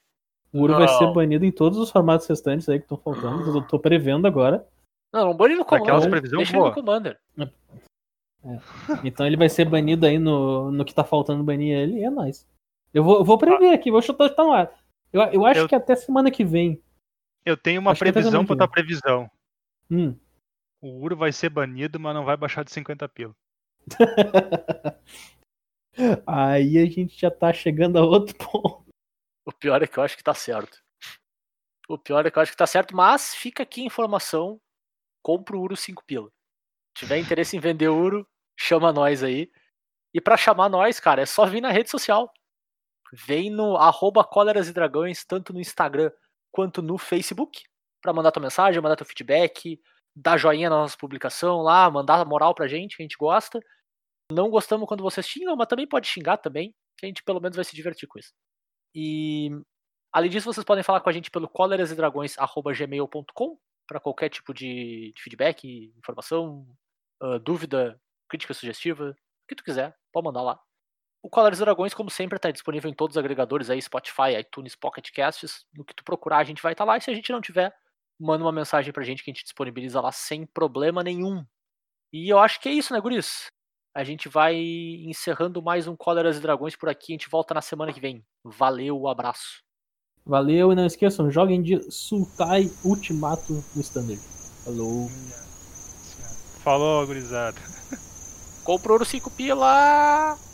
O Uro vai ser Não. banido em todos os formatos restantes aí que estão faltando. Eu tô prevendo agora. Não, não bane no Commander. previsão Deixa ele no boa. Commander. Então ele vai ser banido aí no, no que tá faltando banir ele. E é nóis. Eu vou, eu vou prever aqui, vou chutar no ar. Eu, eu acho Eu- que até semana que vem. Eu tenho uma Acho previsão pra tua previsão. Hum. O Uro vai ser banido, mas não vai baixar de 50 pila. Aí a gente já tá chegando a outro ponto. O pior é que eu acho que tá certo. O pior é que eu acho que tá certo, mas fica aqui a informação. Compra o Uro 5 pila. Tiver interesse em vender Uro, chama nós aí. E pra chamar nós, cara, é só vir na rede social. Vem no arroba e Dragões, tanto no Instagram quanto no Facebook, pra mandar tua mensagem, mandar teu feedback, dar joinha na nossa publicação lá, mandar moral pra gente, que a gente gosta. Não gostamos quando vocês xingam, mas também pode xingar também, que a gente pelo menos vai se divertir com isso. E além disso, vocês podem falar com a gente pelo colerasedragões.gmail.com para qualquer tipo de, de feedback, informação, ah, dúvida, crítica sugestiva, o que tu quiser, pode mandar lá. O Cóleras e Dragões, como sempre, está disponível em todos os agregadores aí, Spotify, iTunes, Pocket Casts. No que tu procurar, a gente vai estar lá. E se a gente não tiver, manda uma mensagem pra gente que a gente disponibiliza lá sem problema nenhum. E eu acho que é isso, né, Guris? A gente vai encerrando mais um Cóleras e Dragões por aqui. A gente volta na semana que vem. Valeu, abraço. Valeu e não esqueçam, joguem de Sultai Ultimato no Standard. Falou. Falou, gurizada. Compra ouro 5 pila!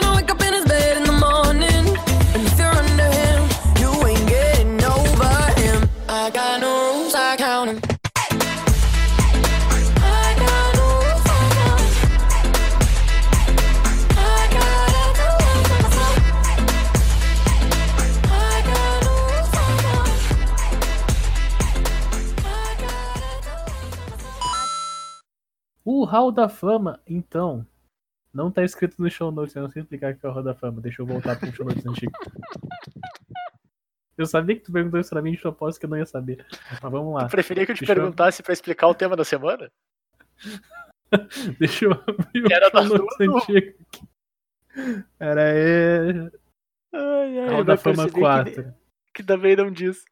Hall da Fama, então, não tá escrito no show notes, eu não sei explicar o que é o Hall da Fama. Deixa eu voltar pro show notes antigo. Eu sabia que tu perguntou isso pra mim de propósito que eu não ia saber. Mas vamos lá. Preferia que eu te Deixa eu- perguntasse pra explicar o tema da semana? Deixa eu abrir o Era show notes antigo. Era aí. Ai, ai, Hall da Fama perceber 4. Que, que também não diz.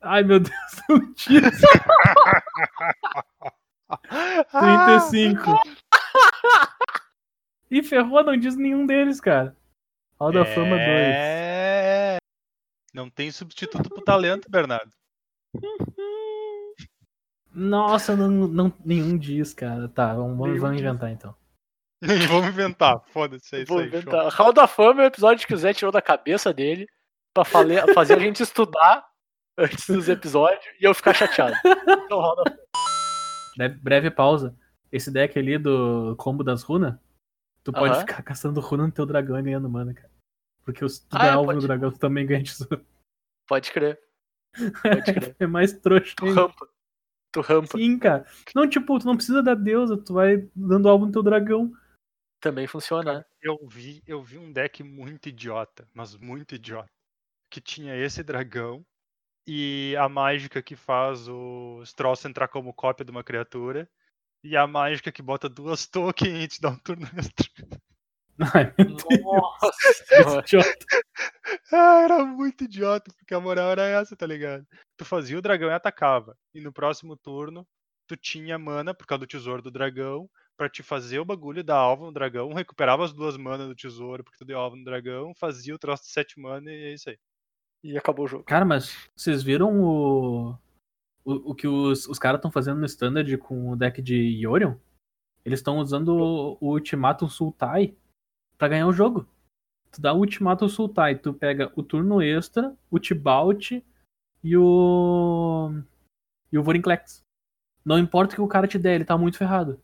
Ai meu Deus, não tinha. 35. E ferrou, não diz nenhum deles, cara. Hall da Fama 2. É. Não tem substituto pro talento, Bernardo. Nossa, não, não, nenhum diz, cara. Tá, vamos, vamos, Nenhum vamos diz. inventar então. Vamos inventar. Foda-se, é Vou aí. show. inventar. Hall da Fama é o episódio que o Zé tirou da cabeça dele pra fale- fazer a gente estudar antes dos episódios e eu ficar chateado. Então, Hall da Breve, breve pausa. Esse deck ali do combo das runas, tu pode Aham. ficar caçando runa no teu dragão e ganhando mana, cara. Porque se tu Ah, der é, alvo pode. no dragão, tu também ganha tesouro. Pode crer. Pode crer. É mais trouxa Tu ainda. rampa. Tu rampa. Sim, cara. Não, tipo, tu não precisa da deusa, tu vai dando alvo no teu dragão. Também funciona, né? Eu vi, eu vi um deck muito idiota, mas muito idiota. Que tinha esse dragão e a mágica que faz os troços entrar como cópia de uma criatura. E a mágica que bota duas tokens e te dá um turno extra. Ai, meu Deus. Nossa. Ah, era muito idiota, porque a moral era essa, tá ligado? Tu fazia o dragão e atacava. E no próximo turno, tu tinha mana, por causa do tesouro do dragão, pra te fazer o bagulho dar alvo no dragão, recuperava as duas manas do tesouro, porque tu deu alvo no dragão, fazia o troço de sete mana e é isso aí. E acabou o jogo. Cara, mas vocês viram o. O, o que os, os caras estão fazendo no standard com o deck de Yorion? Eles estão usando o, o Ultimatum Sultai pra ganhar o jogo. Tu dá o Ultimatum Sultai, tu pega o turno extra, o Tibalt e o. E o Vorinclex. Não importa o que o cara te der, ele tá muito ferrado.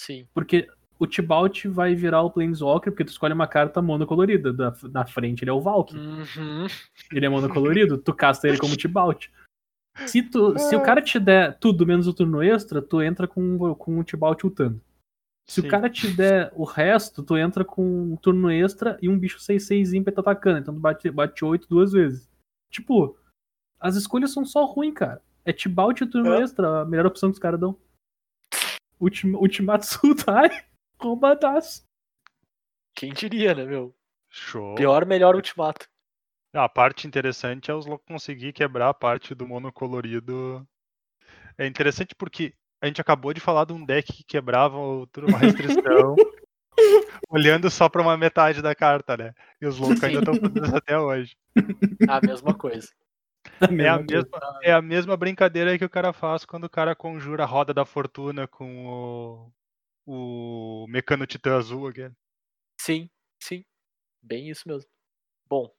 Sim. Porque o Tibalt vai virar o Planeswalker, porque tu escolhe uma carta monocolorida. Da, na frente ele é o Valk. Uhum. Ele é monocolorido, tu casta ele como Tibalt. Se, tu, se o cara te der tudo menos o turno extra, tu entra com, com o Tibalt ultando. Se Sim. o cara te der o resto, tu entra com um turno extra e um bicho 6-6 ímpeto atacando. Então tu bate, bate 8 duas vezes. Tipo, as escolhas são só ruins, cara. É Tibalt e o turno É. extra, a melhor opção que os caras dão. Ultima, Ultimato Sultai, roubadaço. Quem diria, né, meu? Show. Pior, melhor ultimato. A parte interessante é os loucos conseguir quebrar a parte do monocolorido. É interessante porque a gente acabou de falar de um deck que quebrava o turno uma restrição, olhando só pra uma metade da carta, né? E os loucos ainda estão fazendo isso até hoje. A mesma coisa. É a, mesma coisa. mesma, é a mesma brincadeira que o cara faz quando o cara conjura a roda da fortuna com o, o Mecano Titã Azul aqui. Sim, sim. Bem isso mesmo. Bom,